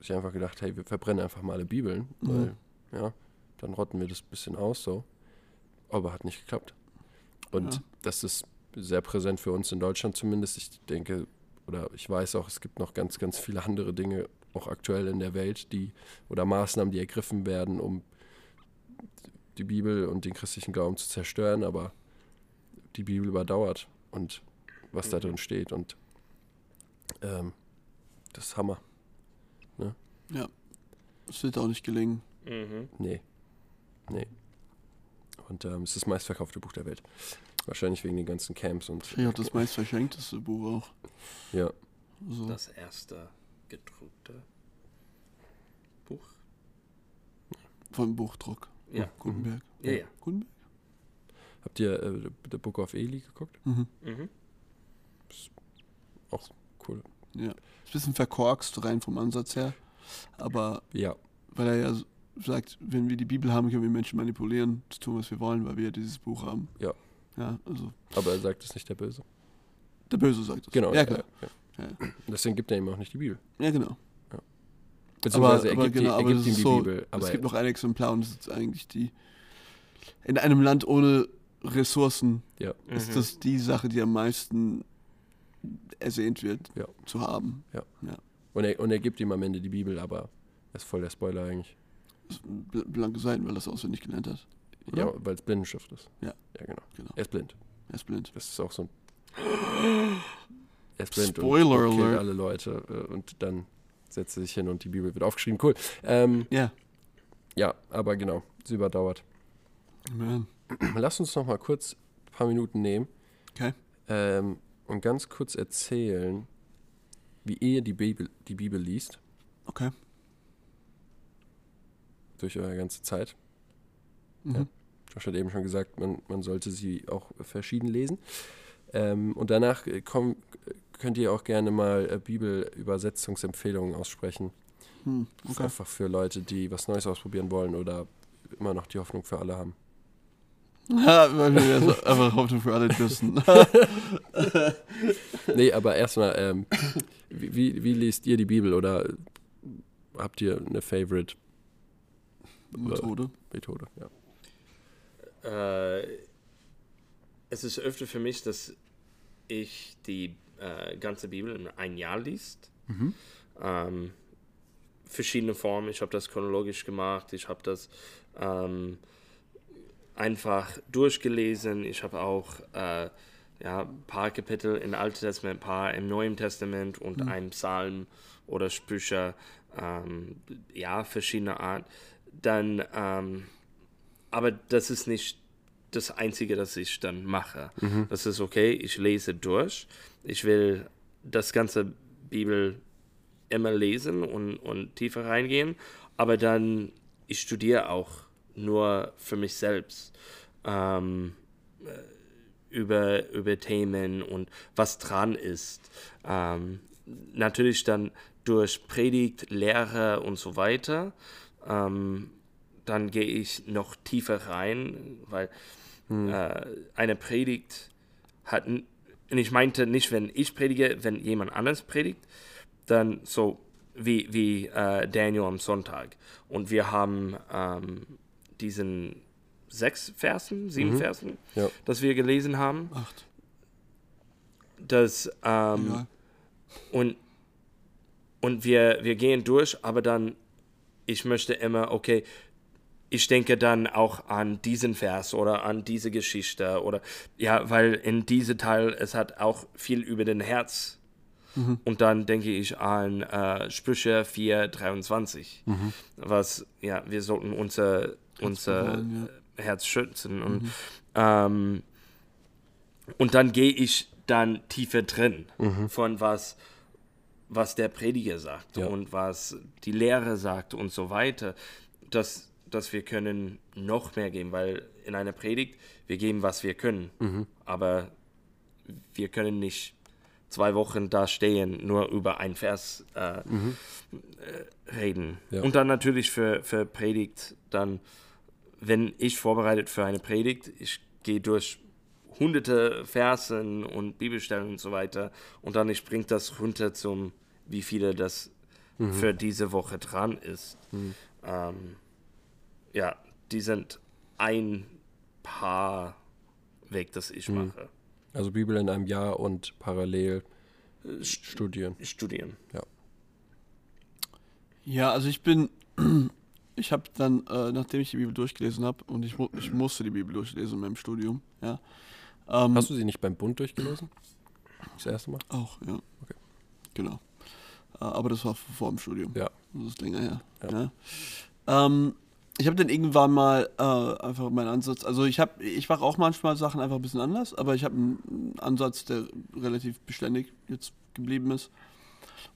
sich einfach gedacht, hey, wir verbrennen einfach mal alle Bibeln, Mhm. weil, ja, dann rotten wir das ein bisschen aus, so. Aber hat nicht geklappt. Und Ja. das ist sehr präsent für uns in Deutschland zumindest. Ich denke, oder ich weiß auch, es gibt noch ganz, ganz viele andere Dinge, auch aktuell in der Welt, die, oder Maßnahmen, die ergriffen werden, um die Bibel und den christlichen Glauben zu zerstören, aber die Bibel überdauert und was da Mhm. drin steht. Und ähm, das ist Hammer. Das wird auch nicht gelingen. Mhm. Nee. Nee. Und ähm, es ist das meistverkaufte Buch der Welt. Wahrscheinlich wegen den ganzen Camps und. Ich habe das meist verschenkteste Buch auch. Ja. So. Das erste gedruckte Buch. Vom Buchdruck. Ja. Gutenberg. Ja, ja. Gutenberg? Habt ihr äh, The Book of Eli geguckt? Mhm. Mhm. Auch cool. Ja. Ist ein bisschen verkorkst rein vom Ansatz her. Aber Ja, weil er ja sagt, wenn wir die Bibel haben, können wir Menschen manipulieren, zu tun, was wir wollen, weil wir ja dieses Buch haben. Ja. Ja, also aber er sagt es nicht der Böse. der Böse sagt es. Genau. Ja, klar. Ja, ja. Ja. Deswegen gibt er ihm auch nicht die Bibel. Ja, genau. Beziehungsweise aber er gibt, genau, die, aber er gibt ihm die so, Bibel. Aber es gibt noch ein Exemplar und das ist eigentlich die. In einem Land ohne Ressourcen ja, ist Mhm. das die Sache, die am meisten ersehnt wird Ja. zu haben. und, er, und er gibt ihm am Ende die Bibel, aber das ist voll der Spoiler eigentlich. Das sind bl- blanke Seiten, weil er das auswendig gelernt hat. Oder? Ja, weil es Blindenschrift ist. Ja. Ja, genau. Genau. Er ist blind. Er ist blind. Das ist auch so ein. Er ist blind Spoiler und killt alle Leute äh, und dann setzt er sich hin und die Bibel wird aufgeschrieben. Cool. Ähm, Ja. ja, aber genau, es überdauert. Man. Lass uns noch mal kurz ein paar Minuten nehmen Okay. ähm, und ganz kurz erzählen, wie ihr die Bibel, die Bibel liest Okay. durch eure ganze Zeit. Mhm. Ja. Josh hat eben schon gesagt, man, man sollte sie auch verschieden lesen. Ähm, und danach äh, komm, könnt ihr auch gerne mal äh, Bibelübersetzungsempfehlungen aussprechen. Hm. Okay. Einfach für Leute, die was Neues ausprobieren wollen oder immer noch die Hoffnung für alle haben. Ja, weil wir so einfach Hoffnung für alle wissen. Nee, aber erstmal, ähm, wie, wie, wie liest ihr die Bibel oder habt ihr eine Favorite Methode. Methode? Ja. Äh, es ist öfter für mich, dass ich die äh, ganze Bibel in ein Jahr liest. Ähm, verschiedene Formen. Ich habe das chronologisch gemacht. Ich habe das ähm, einfach durchgelesen. Ich habe auch äh, ja, ein paar Kapitel im Alten Testament, ein paar im Neuen Testament und ein Psalm oder Sprüche. Ähm, ja, verschiedene Art. Dann ähm, aber das ist nicht das Einzige, das ich dann mache. Das ist okay, ich lese durch. Ich will das ganze Bibel immer lesen und, und tiefer reingehen, aber dann, ich studiere auch nur für mich selbst ähm, äh, über, über Themen und was dran ist. Ähm, natürlich dann durch Predigt, Lehre und so weiter. Ähm, dann gehe ich noch tiefer rein, weil äh, eine Predigt hat, und ich meinte nicht, wenn ich predige, wenn jemand anders predigt, dann so wie, wie äh, Daniel am Sonntag. Und wir haben ähm, diesen sechs Versen, sieben Versen, Ja. das wir gelesen haben, Acht. dass ähm, Egal. und, und wir, wir gehen durch, aber dann, ich möchte immer, okay, ich denke dann auch an diesen Vers oder an diese Geschichte oder ja, weil in diesem Teil es hat auch viel über den Herz. Und dann denke ich an äh, Sprüche 4, 23, was, ja, wir sollten unser, unser bewahren, Herz schützen. Und, ähm, und dann gehe ich dann tiefer drin von was, was der Prediger sagt Ja. und was die Lehre sagt und so weiter, dass, dass wir können noch mehr geben, weil in einer Predigt, wir geben, was wir können, aber wir können nicht zwei Wochen da stehen, nur über ein Vers äh, äh, reden. Ja. Und dann natürlich für, für Predigt, dann, wenn ich vorbereitet für eine Predigt, ich gehe durch hunderte Versen und Bibelstellen und so weiter und dann ich bringe das runter zum, wie viele das für diese Woche dran ist. Ähm, ja, die sind ein paar Weg, das ich mache. Also Bibel in einem Jahr und parallel äh, studieren. Studieren. Ja, also ich bin, ich habe dann, äh, nachdem ich die Bibel durchgelesen habe, und ich, mu ich musste die Bibel durchlesen in meinem Studium, ja. Ähm, Hast du sie nicht beim Bund durchgelesen? Das erste Mal? Auch, ja. Okay. Genau. Äh, aber das war vor dem Studium. Ja. Das ist länger her. Ja. Ja. Ähm, ich habe dann irgendwann mal äh, einfach meinen Ansatz, also ich habe, ich mache auch manchmal Sachen einfach ein bisschen anders, aber ich habe einen Ansatz, der relativ beständig jetzt geblieben ist.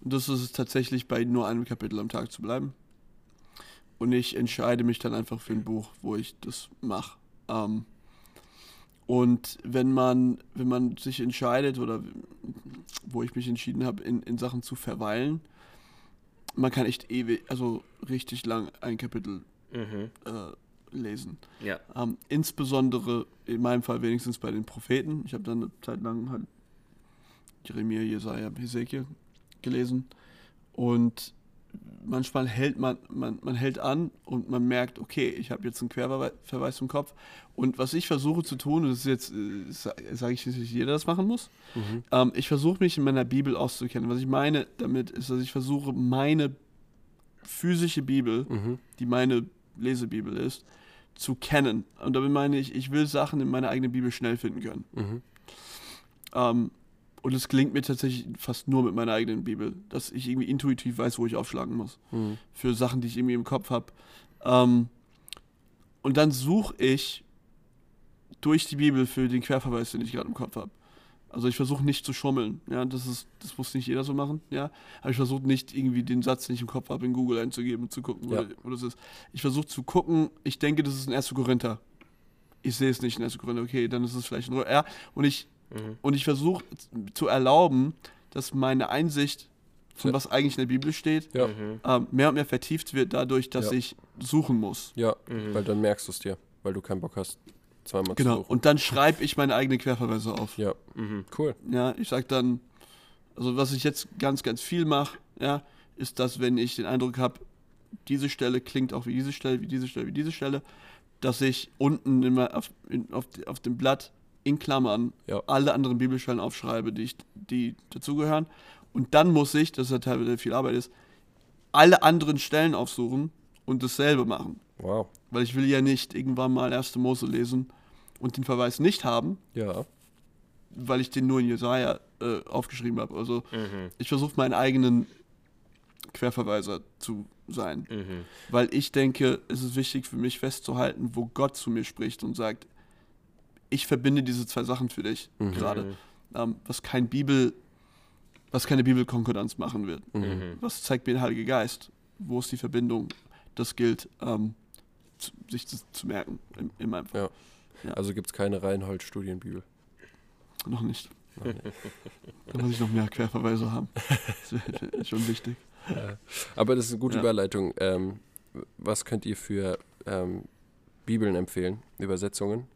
Und das ist es tatsächlich bei nur einem Kapitel am Tag zu bleiben. Und ich entscheide mich dann einfach für ein Buch, wo ich das mache. Ähm, Und wenn man, wenn man sich entscheidet oder wo ich mich entschieden habe, in, in Sachen zu verweilen, man kann echt ewig, also richtig lang ein Kapitel Mhm. äh, lesen. Ja. Ähm, insbesondere in meinem Fall wenigstens bei den Propheten. Ich habe dann eine Zeit lang halt Jeremia, Jesaja, Hesekiel gelesen. Und manchmal hält man, man, man hält an und man merkt, okay, ich habe jetzt einen Querverweis im Kopf. Und was ich versuche zu tun, und das ist jetzt, äh, sage ich nicht, dass jeder das machen muss, Mhm. ähm, ich versuche mich in meiner Bibel auszukennen. Was ich meine damit ist, dass ich versuche, meine physische Bibel, Mhm. die meine Lesebibel ist, zu kennen. Und damit meine ich, ich will Sachen in meiner eigenen Bibel schnell finden können. Mhm. Ähm, und es gelingt mir tatsächlich fast nur mit meiner eigenen Bibel, dass ich irgendwie intuitiv weiß, wo ich aufschlagen muss. Mhm. Für Sachen, die ich irgendwie im Kopf habe. Ähm, und dann suche ich durch die Bibel für den Querverweis, den ich gerade im Kopf habe. Also ich versuche nicht zu schummeln. Ja, das ist, das muss nicht jeder so machen. Ja, aber ich versuche nicht irgendwie den Satz, den ich im Kopf habe, in Google einzugeben und zu gucken, wo, Ja. wo das ist. Ich versuche zu gucken. Ich denke, das ist ein 1. Korinther. Ich sehe es nicht in 1. Korinther. Okay, dann ist es vielleicht ein Rö- ja. Und ich Mhm. und ich versuche zu erlauben, dass meine Einsicht von was eigentlich in der Bibel steht, Ja. Ähm, mehr und mehr vertieft wird dadurch, dass Ja. ich suchen muss. Ja, Mhm. weil dann merkst du es dir, weil du keinen Bock hast, zweimal Genau. zu suchen. Und dann schreibe ich meine eigenen Querverweise auf. Ja, Mhm. cool. Ja, ich sag dann, also was ich jetzt ganz, ganz viel mache, ja, ist, dass wenn ich den Eindruck habe, diese Stelle klingt auch wie diese Stelle, wie diese Stelle, wie diese Stelle, dass ich unten immer auf, in, auf, auf dem Blatt in Klammern Ja. alle anderen Bibelstellen aufschreibe, die, ich, die dazugehören. Und dann muss ich, das ist ja teilweise viel Arbeit ist, alle anderen Stellen aufsuchen und dasselbe machen. Wow. Weil ich will ja nicht irgendwann mal 1. Mose lesen und den Verweis nicht haben, Ja. weil ich den nur in Jesaja äh, aufgeschrieben habe. Also Mhm. ich versuche meinen eigenen Querverweiser zu sein. Mhm. Weil ich denke, es ist wichtig für mich festzuhalten, wo Gott zu mir spricht und sagt, ich verbinde diese zwei Sachen für dich Mhm. gerade. Ähm, was kein Bibel, was keine Bibelkonkordanz machen wird. Mhm. Was zeigt mir der Heilige Geist? Wo ist die Verbindung? Das gilt, ähm, zu, sich zu, zu merken in, in meinem Fall. Ja. Also gibt es keine Reinhold-Studienbibel. Noch nicht. Noch nicht. Da muss ich noch mehr Querverweise haben. Das wäre schon wichtig. Aber das ist eine gute Ja. Überleitung. Ähm, was könnt ihr für ähm, Bibeln empfehlen? Übersetzungen?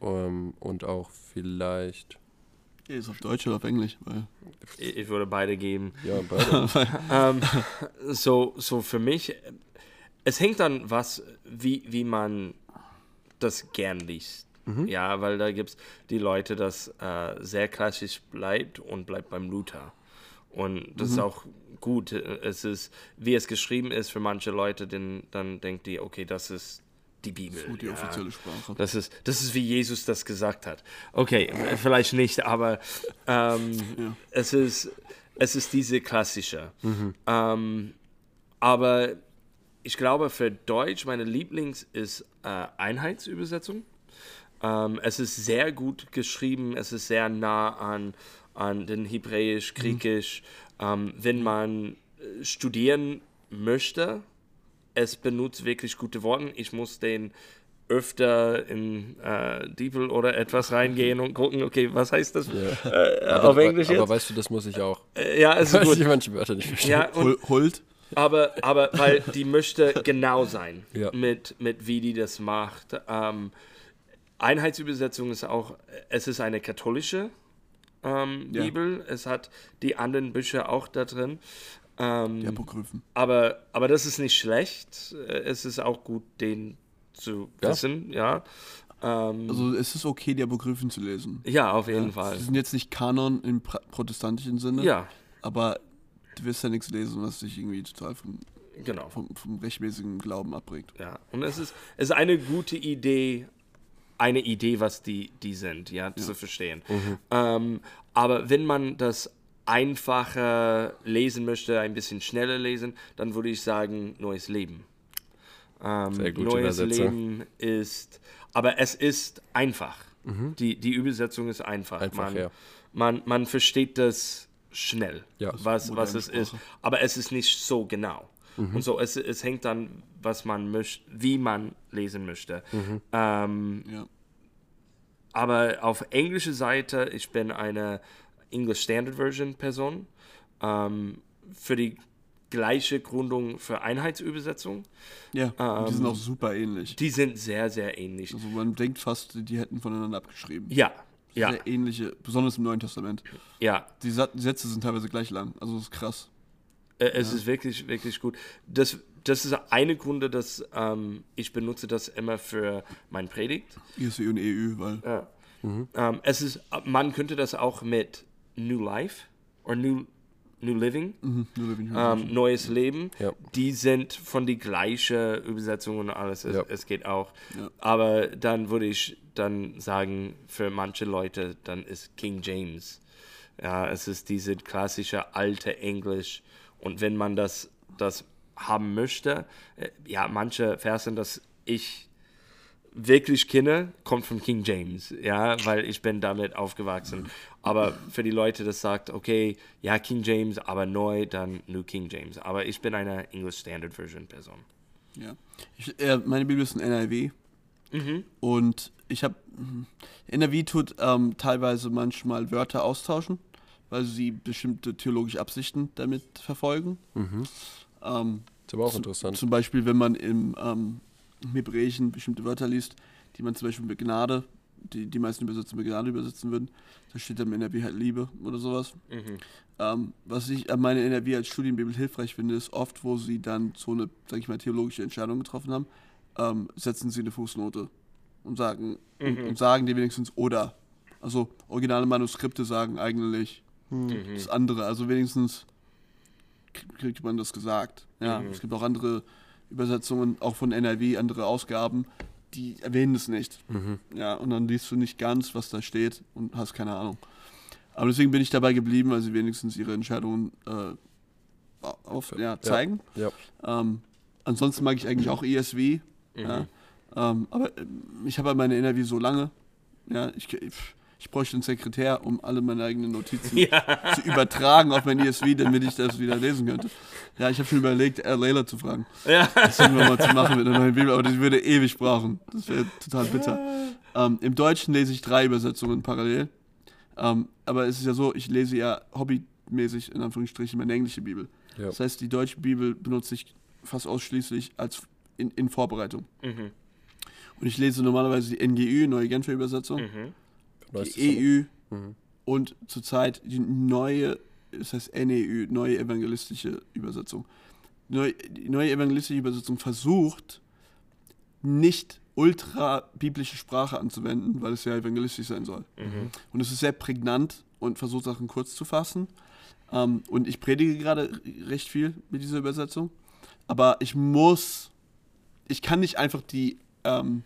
Um, und auch vielleicht. Ist auf Deutsch oder auf Englisch? Weil, Ich ich würde beide geben. Ja, beide. ähm, so, so für mich, es hängt dann was, wie, wie man das gern liest. Ja, weil da gibt es die Leute, das äh, sehr klassisch bleibt und bleibt beim Luther. Und das ist auch gut. Es ist, wie es geschrieben ist für manche Leute, denn, dann denkt die, okay, das ist die Bibel. so die ja. offizielle Sprache. Das ist, das ist wie Jesus das gesagt hat. Okay, vielleicht nicht, aber ähm, Ja. es, ist, es ist diese klassische. Ähm, aber ich glaube, für Deutsch, meine Lieblings ist äh, Einheitsübersetzung. Ähm, es ist sehr gut geschrieben, es ist sehr nah an, an den Hebräisch, Griechisch. Ähm, wenn man äh, studieren möchte, es benutzt wirklich gute Worte. Ich muss den öfter in äh, Diebel oder etwas reingehen und gucken, okay, was heißt das Ja. äh, Aber, auf Englisch aber jetzt? weißt du, das muss ich auch. Äh, ja, es ist gut. ich manche Wörter nicht verstehe. Ja, Hult? Aber, aber weil die möchte genau sein Ja. mit, mit wie die das macht. Ähm, Einheitsübersetzung ist auch, es ist eine katholische ähm, Ja. Bibel. Es hat die anderen Bücher auch da drin. Ähm, Die Apokryphen. aber, aber das ist nicht schlecht. Es ist auch gut, den zu Ja. wissen, ja. Ähm, Also es ist okay, die Apokryphen zu lesen. ja, auf jeden Ja, Fall. Sie sind jetzt nicht Kanon im protestantischen Sinne, Ja, aber du wirst ja nichts lesen, was dich irgendwie total vom, genau. vom, vom rechtmäßigen Glauben abbringt. Ja, und es ist, es ist eine gute Idee, eine Idee, was die, die sind, ja, zu verstehen. Ähm, aber wenn man das einfacher lesen möchte, ein bisschen schneller lesen, dann würde ich sagen, neues Leben. Ähm, Sehr gute neues Übersetzung. Leben ist, aber es ist einfach. Die, die Übersetzung ist einfach. Einfach, man, ja. man, man versteht das schnell, Ja. was, was es ist. Sprache. Aber es ist nicht so genau. Und so, es, es hängt dann, was man möchte, wie man lesen möchte. Ähm, Ja. aber auf englischer Seite, ich bin eine English Standard Version Person. Ähm, für die gleiche Gründung für Einheitsübersetzung. Ja, und die sind Ähm, auch super ähnlich. Die sind sehr, sehr ähnlich. Also man denkt fast, die hätten voneinander abgeschrieben. Ja, ja, Sehr ähnliche, besonders im Neuen Testament. ja. Die Sa- die Sätze sind teilweise gleich lang. Also das ist krass. Äh, Es ist wirklich, wirklich gut. Das, das ist eine Gründe, dass ähm, ich benutze das immer für mein Predigt. ISU und EU, weil Ja. Ähm, es ist, man könnte das auch mit New Life oder New, New Living, mhm, nur Living ähm. Neues Leben. Ja. Die sind von die gleiche Übersetzung und alles. Es, Ja. es geht auch. Ja. Aber dann würde ich dann sagen, für manche Leute, dann ist King James. Ja, es ist diese klassische alte Englisch. Und wenn man das, das haben möchte, äh, ja, manche Versen, das ich wirklich kenne, kommt von King James, ja, weil ich bin damit aufgewachsen. Aber für die Leute, das sagt, okay, ja, King James, aber neu, dann New King James. Aber ich bin eine English Standard Version Person. Ja. Ich, äh, meine Bibel ist ein NIV. Mhm. Und ich habe. NRW tut ähm, teilweise manchmal Wörter austauschen, weil sie bestimmte theologische Absichten damit verfolgen. Ähm, Ist aber auch interessant. Zum Beispiel, wenn man im, ähm, im Hebräischen bestimmte Wörter liest, die man zum Beispiel mit Gnade, die die meisten Übersetzer mit Gnade übersetzen würden, da steht dann im NRW halt Liebe oder sowas. Mhm. Ähm, was ich an meine NRW als Studienbibel hilfreich finde, ist oft, wo sie dann so eine, sag ich mal, theologische Entscheidung getroffen haben, ähm, setzen sie eine Fußnote und sagen, und, und sagen die wenigstens oder. Also originale Manuskripte sagen eigentlich das andere. Also wenigstens kriegt man das gesagt. Ja, es gibt auch andere Übersetzungen, auch von NRW, andere Ausgaben, die erwähnen es nicht. Ja, und dann liest du nicht ganz, was da steht und hast keine Ahnung. Aber deswegen bin ich dabei geblieben, weil sie wenigstens ihre Entscheidungen äh, auf, ja, zeigen. Ja. Ähm, ansonsten mag ich eigentlich auch ESV. Ja. Ähm, aber ähm, ich habe halt meine NRW so lange. Ja, ich, ich, ich bräuchte einen Sekretär, um alle meine eigenen Notizen zu übertragen auf mein ESV, damit ich das wieder lesen könnte. Ja, ich habe schon überlegt, äh, Layla zu fragen. Ja. Das irgendwann mal zu machen mit einer neuen Bibel, aber das würde ewig brauchen. Das wäre total bitter. Ähm, Im Deutschen lese ich drei Übersetzungen parallel. Ähm, aber es ist ja so, ich lese ja hobbymäßig, in Anführungsstrichen, meine englische Bibel. Ja. Das heißt, die deutsche Bibel benutze ich fast ausschließlich als in, in Vorbereitung. Mhm. Und ich lese normalerweise die NGÜ, Neue Genfer Übersetzung, Mhm. Die. EU Mhm. und zurzeit die neue, das heißt NEÜ, Neue Evangelistische Übersetzung. Neu, die Neue Evangelistische Übersetzung versucht, nicht ultra-biblische Sprache anzuwenden, weil es ja evangelistisch sein soll. Mhm. Und es ist sehr prägnant und versucht Sachen kurz zu fassen. Ähm, und ich predige gerade recht viel mit dieser Übersetzung. Aber ich muss, ich kann nicht einfach die ähm,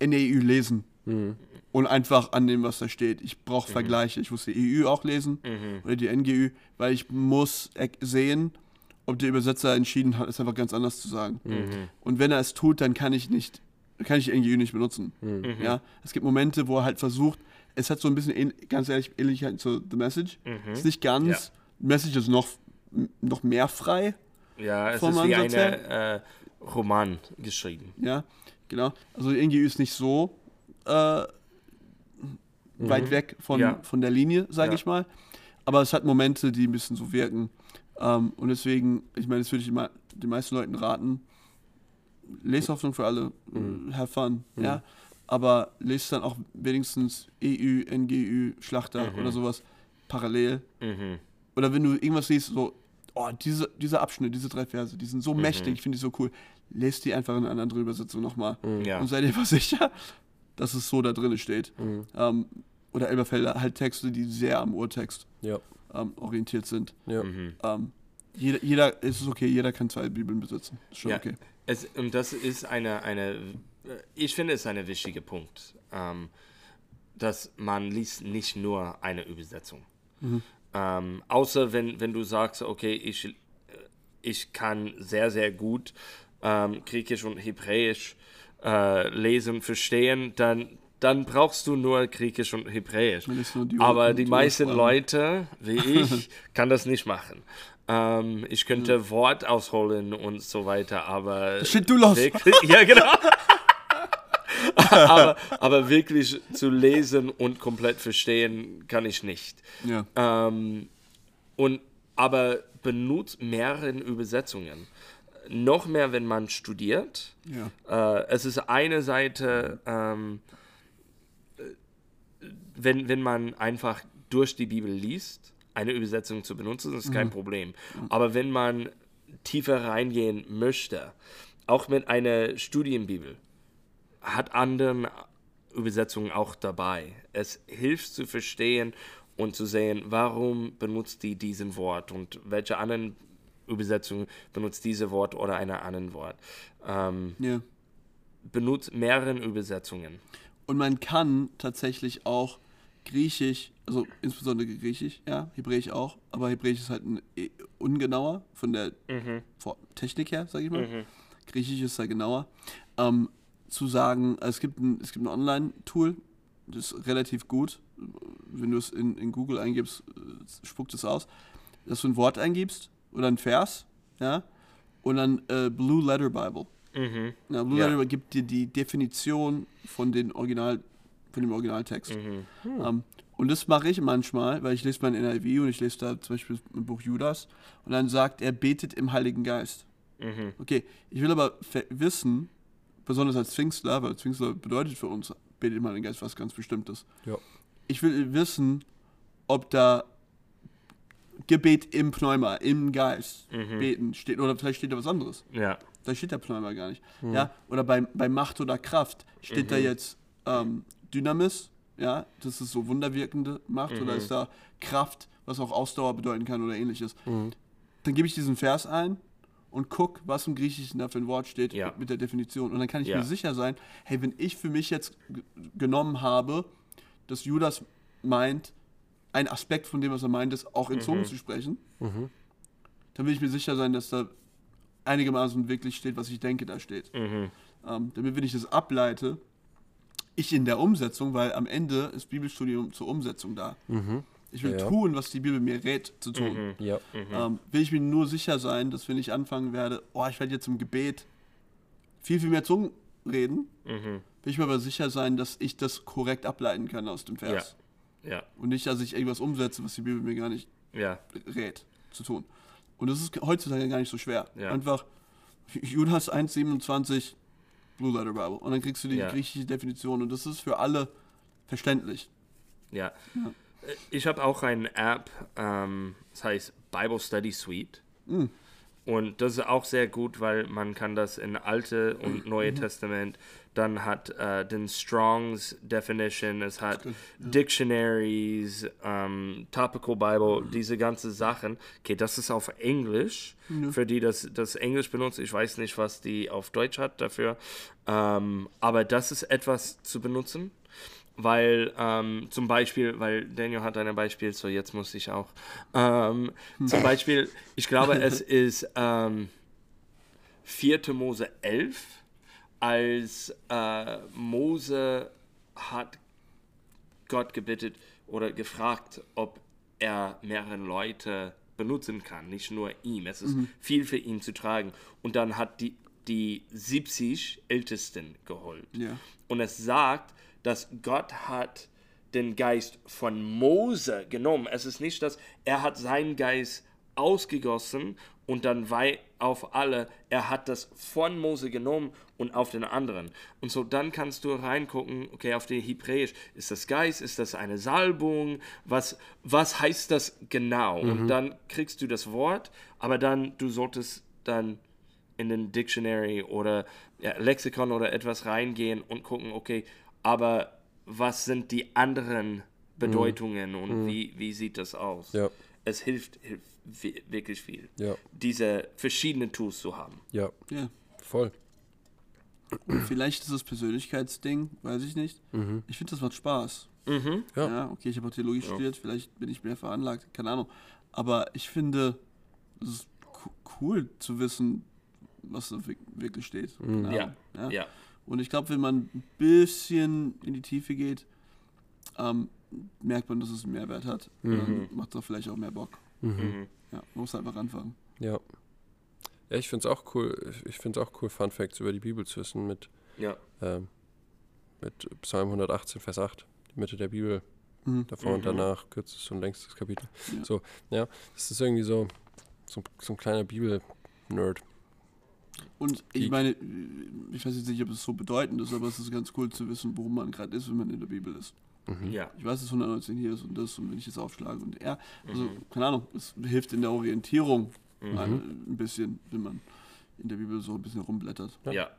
NEU lesen Mhm. Und einfach annehmen, was da steht. Ich brauche Vergleiche. Ich muss die EU auch lesen Mhm. oder die NGÜ, weil ich muss e- sehen, ob der Übersetzer entschieden hat, es einfach ganz anders zu sagen. Mhm. Und wenn er es tut, dann kann ich nicht, kann ich NGÜ nicht benutzen. Mhm. Ja, es gibt Momente, wo er halt versucht, es hat so ein bisschen, ganz ehrlich, Ähnlichkeit zu The Message. Mhm. Ist nicht ganz, Ja. Message ist noch, noch mehr frei, Ja, es ist wie ein äh, Roman geschrieben. ja, genau. Also die NGÜ ist nicht so äh, weit weg von, Ja. von der Linie, sage Ja. ich mal. Aber es hat Momente, die ein bisschen so wirken. Ähm, und deswegen, ich meine, das würde ich immer den meisten Leuten raten. Leshoffnung für alle, äh, have fun, ja. Aber lest dann auch wenigstens EU, NGÜ, Schlachter oder sowas parallel. Mhm. Oder wenn du irgendwas siehst, so, oh, diese, dieser Abschnitt, diese drei Verse, die sind so mächtig, finde ich so cool. Lest die einfach in einer anderen Übersetzung nochmal. Ja. Und sei dir sicher, dass es so da drin steht. Mhm. Ähm, oder Elberfelder, halt Texte, die sehr am Urtext Ja. ähm, orientiert sind. Ja. Mhm. Ähm, jeder, jeder, es ist okay, jeder kann zwei Bibeln besitzen. Ist schon Ja. okay. Es, und das ist eine, eine, äh, ich finde es ein wichtiger Punkt, ähm, dass man liest nicht nur eine Übersetzung. Ähm, außer wenn, wenn du sagst, okay, ich, äh, ich kann sehr, sehr gut ähm, Griechisch und Hebräisch äh, lesen, verstehen, dann, dann brauchst du nur Griechisch und Hebräisch. Die Aber die meisten. Leute, wie ich, kann das nicht machen. Ähm, ich könnte Wort ausholen und so weiter, aber. steht du los. Wirklich, ja, genau. aber, aber wirklich zu lesen und komplett verstehen kann ich nicht. Ja. Ähm, und aber benutzt mehrere Übersetzungen. Noch mehr, wenn man studiert. Ja. Äh, es ist eine Seite, ähm, äh, wenn, wenn man einfach durch die Bibel liest, eine Übersetzung zu benutzen, ist kein Problem. Aber wenn man tiefer reingehen möchte, auch mit einer Studienbibel, hat anderen Übersetzungen auch dabei. Es hilft zu verstehen und zu sehen, warum benutzt die diesen Wort und welche anderen Übersetzung benutzt diese Wort oder einen anderen Wort. Ähm, ja. benutzt mehrere Übersetzungen. Und man kann tatsächlich auch Griechisch, also insbesondere Griechisch, ja, Hebräisch auch, aber Hebräisch ist halt ein, eh, ungenauer von der Vor- Technik her, sag ich mal. Griechisch ist da genauer. Ähm, zu sagen, also es gibt ein, es gibt ein Online-Tool, das ist relativ gut. Wenn du es in, in Google eingibst, äh, spuckt es aus, dass du ein Wort eingibst oder ein Vers, ja, und dann äh, Blue Letter Bible. Ja, Blue Ja. Letter Bible gibt dir die Definition von den Original, von dem Originaltext. Ähm, und das mache ich manchmal, weil ich lese mein NIV und ich lese da zum Beispiel ein Buch Judas und dann sagt er betet im Heiligen Geist. Okay, ich will aber wissen, besonders als Pfingstler, weil Pfingstler bedeutet für uns betet im Heiligen Geist was ganz Bestimmtes. Ja. Ich will wissen, ob da Gebet im Pneuma, im Geist beten steht oder vielleicht steht da was anderes. Ja. Da steht der Pneuma gar nicht. Ja, oder bei, bei Macht oder Kraft steht da jetzt ähm, Dynamis, ja, das ist so wunderwirkende Macht, oder ist da Kraft, was auch Ausdauer bedeuten kann oder ähnliches. Dann gebe ich diesen Vers ein und guck, was im Griechischen da für ein Wort steht Ja. mit der Definition. Und dann kann ich Ja. mir sicher sein, hey, wenn ich für mich jetzt genommen habe, dass Judas meint, ein Aspekt von dem, was er meint, ist auch in Zungen zu sprechen, dann will ich mir sicher sein, dass da einigermaßen wirklich steht, was ich denke, da steht. Ähm, damit, wenn ich das ableite, ich in der Umsetzung, weil am Ende ist Bibelstudium zur Umsetzung da. Ich will Ja. tun, was die Bibel mir rät zu tun. Ja. Ähm, will ich mir nur sicher sein, dass wenn ich anfangen werde, oh, ich werde jetzt im Gebet viel, viel mehr Zungen reden, will ich mir aber sicher sein, dass ich das korrekt ableiten kann aus dem Vers. Ja. Und nicht, dass ich irgendwas umsetze, was die Bibel mir gar nicht Ja. rät zu tun. Und das ist heutzutage gar nicht so schwer. Ja. Einfach Judas 1,27 Blue Letter Bible. Und dann kriegst du die Ja. griechische Definition und das ist für alle verständlich. Ja. Ich habe auch eine App, ähm, das heißt Bible Study Suite. Und das ist auch sehr gut, weil man kann das in Alte und Neue Testament, dann hat äh, den Strongs Definition, es hat Dictionaries, ähm, Topical Bible, diese ganzen Sachen. Okay, das ist auf Englisch, für die das, das Englisch benutzt. Ich weiß nicht, was die auf Deutsch hat dafür. Ähm, aber das ist etwas zu benutzen weil ähm, zum Beispiel, weil Daniel hat ein Beispiel, so jetzt muss ich auch. Ähm, zum Beispiel, ich glaube, es ist ähm, 4. Mose 11, als äh, Mose hat Gott gebittet oder gefragt, ob er mehrere Leute benutzen kann, nicht nur ihm. Es ist viel für ihn zu tragen. Und dann hat die, die 70 Ältesten geholt. Ja. Und es sagt, dass Gott hat den Geist von Mose genommen. Es ist nicht, dass er hat seinen Geist ausgegossen und dann wei auf alle. Er hat das von Mose genommen und auf den anderen. Und so dann kannst du reingucken, okay, auf den Hebräisch. Ist das Geist? Ist das eine Salbung? Was, was heißt das genau? Und dann kriegst du das Wort, aber dann, du solltest dann in den Dictionary oder ja, Lexikon oder etwas reingehen und gucken, okay, aber was sind die anderen Bedeutungen und wie, wie sieht das aus? Ja. Es hilft, hilft wi- wirklich viel, Ja. diese verschiedenen Tools zu haben. Ja, Ja. voll. Vielleicht ist es Persönlichkeitsding, weiß ich nicht. Ich finde, das macht Spaß. Ja. Ja, okay, ich habe auch Theologie studiert, vielleicht bin ich mehr veranlagt, keine Ahnung. Aber ich finde, es ist co- cool zu wissen, was da wirk- wirklich steht. Keine Ja, ja. ja, Und ich glaube, wenn man ein bisschen in die Tiefe geht, ähm, merkt man, dass es einen Mehrwert hat. Und dann macht es vielleicht auch mehr Bock. Mhm. Ja, man muss einfach anfangen. Ja. Ja, ich finde es auch cool. Ich finde es auch cool, Fun Facts über die Bibel zu wissen mit, ja, ähm, mit Psalm 118, Vers 8, die Mitte der Bibel, Mhm. davor und Mhm. danach, kürzestes und längstes Kapitel. Ja. So, ja, das ist irgendwie so, so, so ein kleiner Bibel-Nerd. Und ich meine, ich weiß jetzt nicht, ob es so bedeutend ist, aber es ist ganz cool zu wissen, worum man gerade ist, wenn man in der Bibel ist. Mhm. Ja. Ich weiß, dass 119 hier ist und das und wenn ich jetzt aufschlage und ja, also Mhm. keine Ahnung, es hilft in der Orientierung Mhm. mal ein bisschen, wenn man in der Bibel so ein bisschen rumblättert. Ja.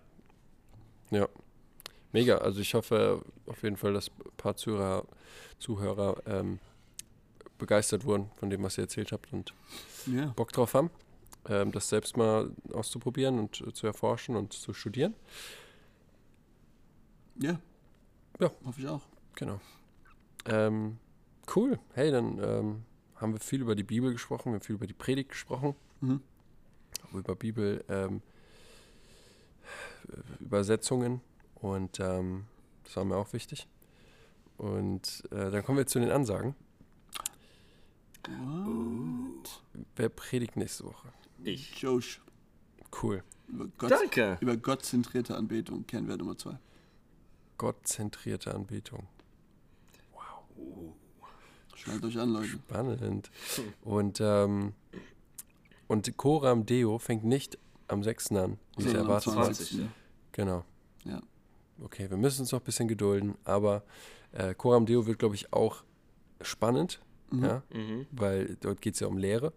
Ja. Mega. Also ich hoffe auf jeden Fall, dass ein paar Zuhörer, Zuhörer ähm, begeistert wurden von dem, was ihr erzählt habt und Ja, Bock drauf haben, ähm, das selbst mal auszuprobieren und äh, zu erforschen und zu studieren. ja. Ja. Hoffe ich auch. Genau. Ähm, cool. Hey, dann ähm, haben wir viel über die Bibel gesprochen, wir haben viel über die Predigt gesprochen, Mhm. über Bibel ähm, Übersetzungen und ähm, das war mir auch wichtig. Und äh, dann kommen wir zu den Ansagen. What? Wer predigt nächste Woche? Ich. Josh. Cool. Über, Gott, Danke. über gottzentrierte Anbetung, Kernwert Nummer zwei. Gottzentrierte Anbetung. Schnallt euch an, Leute. Spannend. Und, ähm, und Coram Deo fängt nicht am 6. an, wie am erwartet habe. 20. ja. Genau. Ja. Okay, wir müssen uns noch ein bisschen gedulden, aber äh, Coram Deo wird, glaube ich, auch spannend, Mhm. ja, Mhm. weil dort geht es ja um Lehre,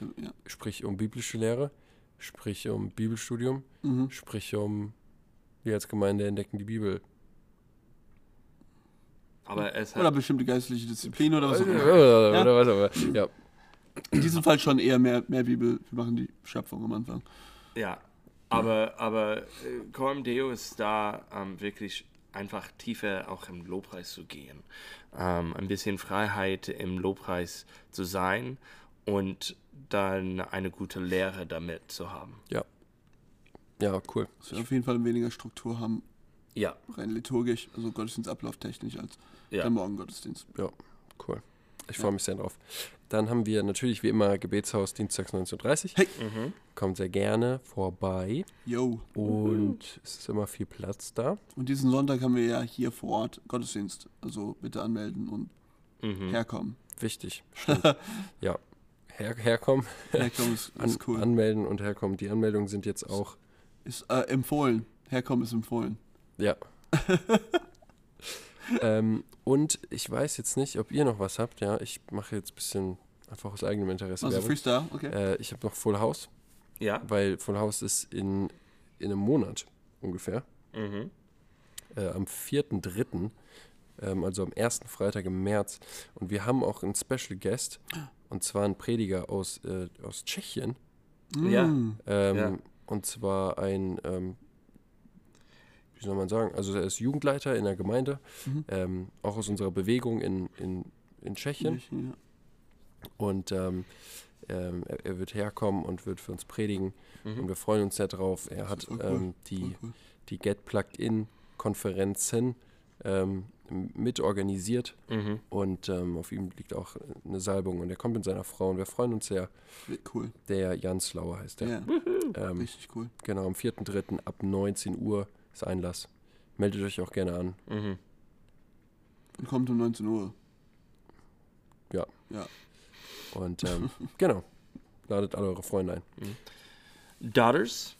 Ja. sprich um biblische Lehre, sprich um Bibelstudium, Mhm. sprich um wir als Gemeinde entdecken die Bibel. Aber es Oder bestimmte geistliche Disziplin oder was auch immer. Oder, Ja. was auch immer. Ja, In diesem Fall schon eher mehr, mehr Bibel. Wir machen die Schöpfung am Anfang. Ja. Aber, aber äh, Coram Deo ist da ähm, wirklich einfach tiefer auch im Lobpreis zu gehen. Ähm, ein bisschen Freiheit im Lobpreis zu sein und dann eine gute Lehre damit zu haben. ja, cool. Dass wir auf jeden Fall weniger Struktur haben, Ja, rein liturgisch, also Gottesdienstablauf technisch als ja. der Morgengottesdienst. Cool. Ich Ja. freue mich sehr drauf. Dann haben wir natürlich wie immer Gebetshaus dienstags 19.30 Uhr. Hey. Mhm. Kommt sehr gerne vorbei Yo. und es ist immer viel Platz da. Und diesen Sonntag haben wir ja hier vor Ort Gottesdienst. Also bitte anmelden und Mhm. herkommen. Wichtig. Ja. Her herkommen, Herkommen ist, an ist cool. anmelden und herkommen. Die Anmeldungen sind jetzt auch, Ist äh, empfohlen. Herkommen ist empfohlen. ja. ähm, und ich weiß jetzt nicht, ob ihr noch was habt. Ja, ich mache jetzt ein bisschen einfach aus eigenem Interesse Also Werbung. Freestyle, okay. Äh, ich habe noch Full House, Ja. weil Full House ist in, in einem Monat ungefähr. Mhm. äh, am 4.3., ähm, also am ersten Freitag im März. Und wir haben auch einen Special Guest, und zwar einen Prediger aus, äh, aus Tschechien. Ja. Mm. Ähm, Ja. Und zwar ein, ähm, wie soll man sagen, also er ist Jugendleiter in der Gemeinde, Mhm. ähm, auch aus unserer Bewegung in, in, in Tschechien. Ja. Und ähm, ähm, er, er wird herkommen und wird für uns predigen. Und Mhm. wir freuen uns sehr drauf. Er hat cool. ähm, die cool. die Get Plugged In Konferenzen mitorganisiert Mhm. und ähm, auf ihm liegt auch eine Salbung und er kommt mit seiner Frau und wir freuen uns sehr. Cool. Der Jan Slauer heißt der. Ja, Ähm, richtig cool. genau, am 4.3. ab 19 Uhr ist Einlass. Meldet euch auch gerne an. Mhm. Und kommt um 19 Uhr. Ja. Ja. Und ähm, genau, ladet alle eure Freunde ein. Daughters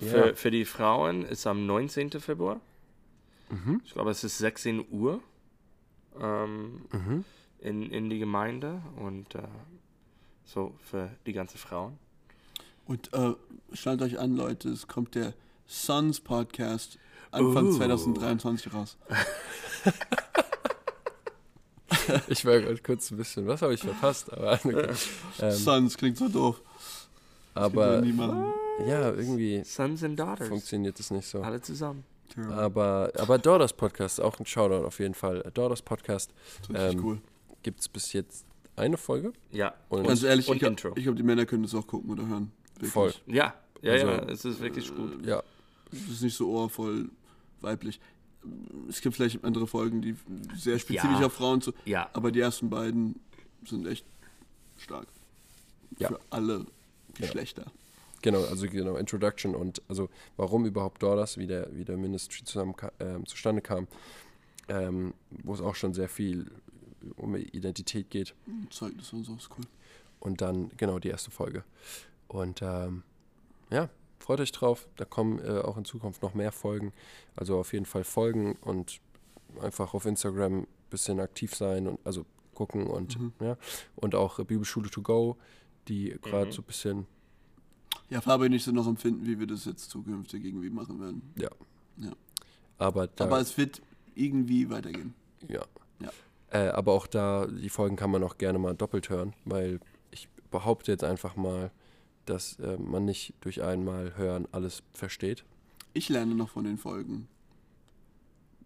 Ja. für, für die Frauen ist am 19. Februar. Mhm. Ich glaube, es ist 16 Uhr ähm, Mhm. in, in die Gemeinde und äh, so für die ganzen Frauen. Und äh, schnallt euch an, Leute, es kommt der Sons Podcast Anfang Oh. 2023 raus. Ich war gerade kurz ein bisschen, was habe ich verpasst? Aber, okay. ähm, Sons klingt so doof. Das aber ja, irgendwie Sons and Daughters. funktioniert das nicht so. Alle zusammen. Tja, Aber, aber Daughters Podcast, auch ein Shoutout auf jeden Fall. Daughters Podcast das ist richtig ähm, cool. gibt es bis jetzt eine Folge. Ja. Und Ganz ehrlich, und ich glaube, glaub, die Männer können das auch gucken oder hören. Wirklich. Voll. Ja, ja, Also, ja, es ist wirklich gut. ja, Es ist nicht so ohrvoll weiblich. Es gibt vielleicht andere Folgen, die sehr spezifisch Ja. auf Frauen zu. Ja, Aber die ersten beiden sind echt stark. Ja. Für alle Geschlechter. Genau, also genau, Introduction und also warum überhaupt Dollars, wie der, wie der Ministry zusammen ähm, zustande kam, ähm, wo es auch schon sehr viel um Identität geht. Zeugnis und so ist cool. Und dann, genau, die erste Folge. Und ähm, ja, freut euch drauf. Da kommen äh, auch in Zukunft noch mehr Folgen. Also auf jeden Fall folgen und einfach auf Instagram ein bisschen aktiv sein und also gucken und Mhm. ja. Und auch Bibelschule to go, die gerade Mhm. so ein bisschen, Ja, Fabian und ich sind noch empfinden, wie wir das jetzt zukünftig irgendwie machen werden. aber da, Aber es wird irgendwie weitergehen. ja. Ja. Äh, aber auch da, die Folgen kann man auch gerne mal doppelt hören, weil ich behaupte jetzt einfach mal, dass äh, man nicht durch einmal hören alles versteht. Ich lerne noch von den Folgen.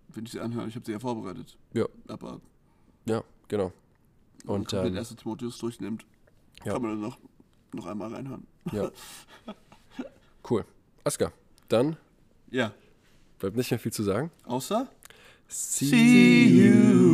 Wenn ich sie anhöre, ich habe sie ja vorbereitet. Ja. Aber Ja, genau. wenn man Und, ähm, 1. Timotheus durchnimmt, Ja. kann man dann noch, noch einmal reinhören. Ja. cool. Aska, dann Ja. bleibt nicht mehr viel zu sagen. Außer See, See you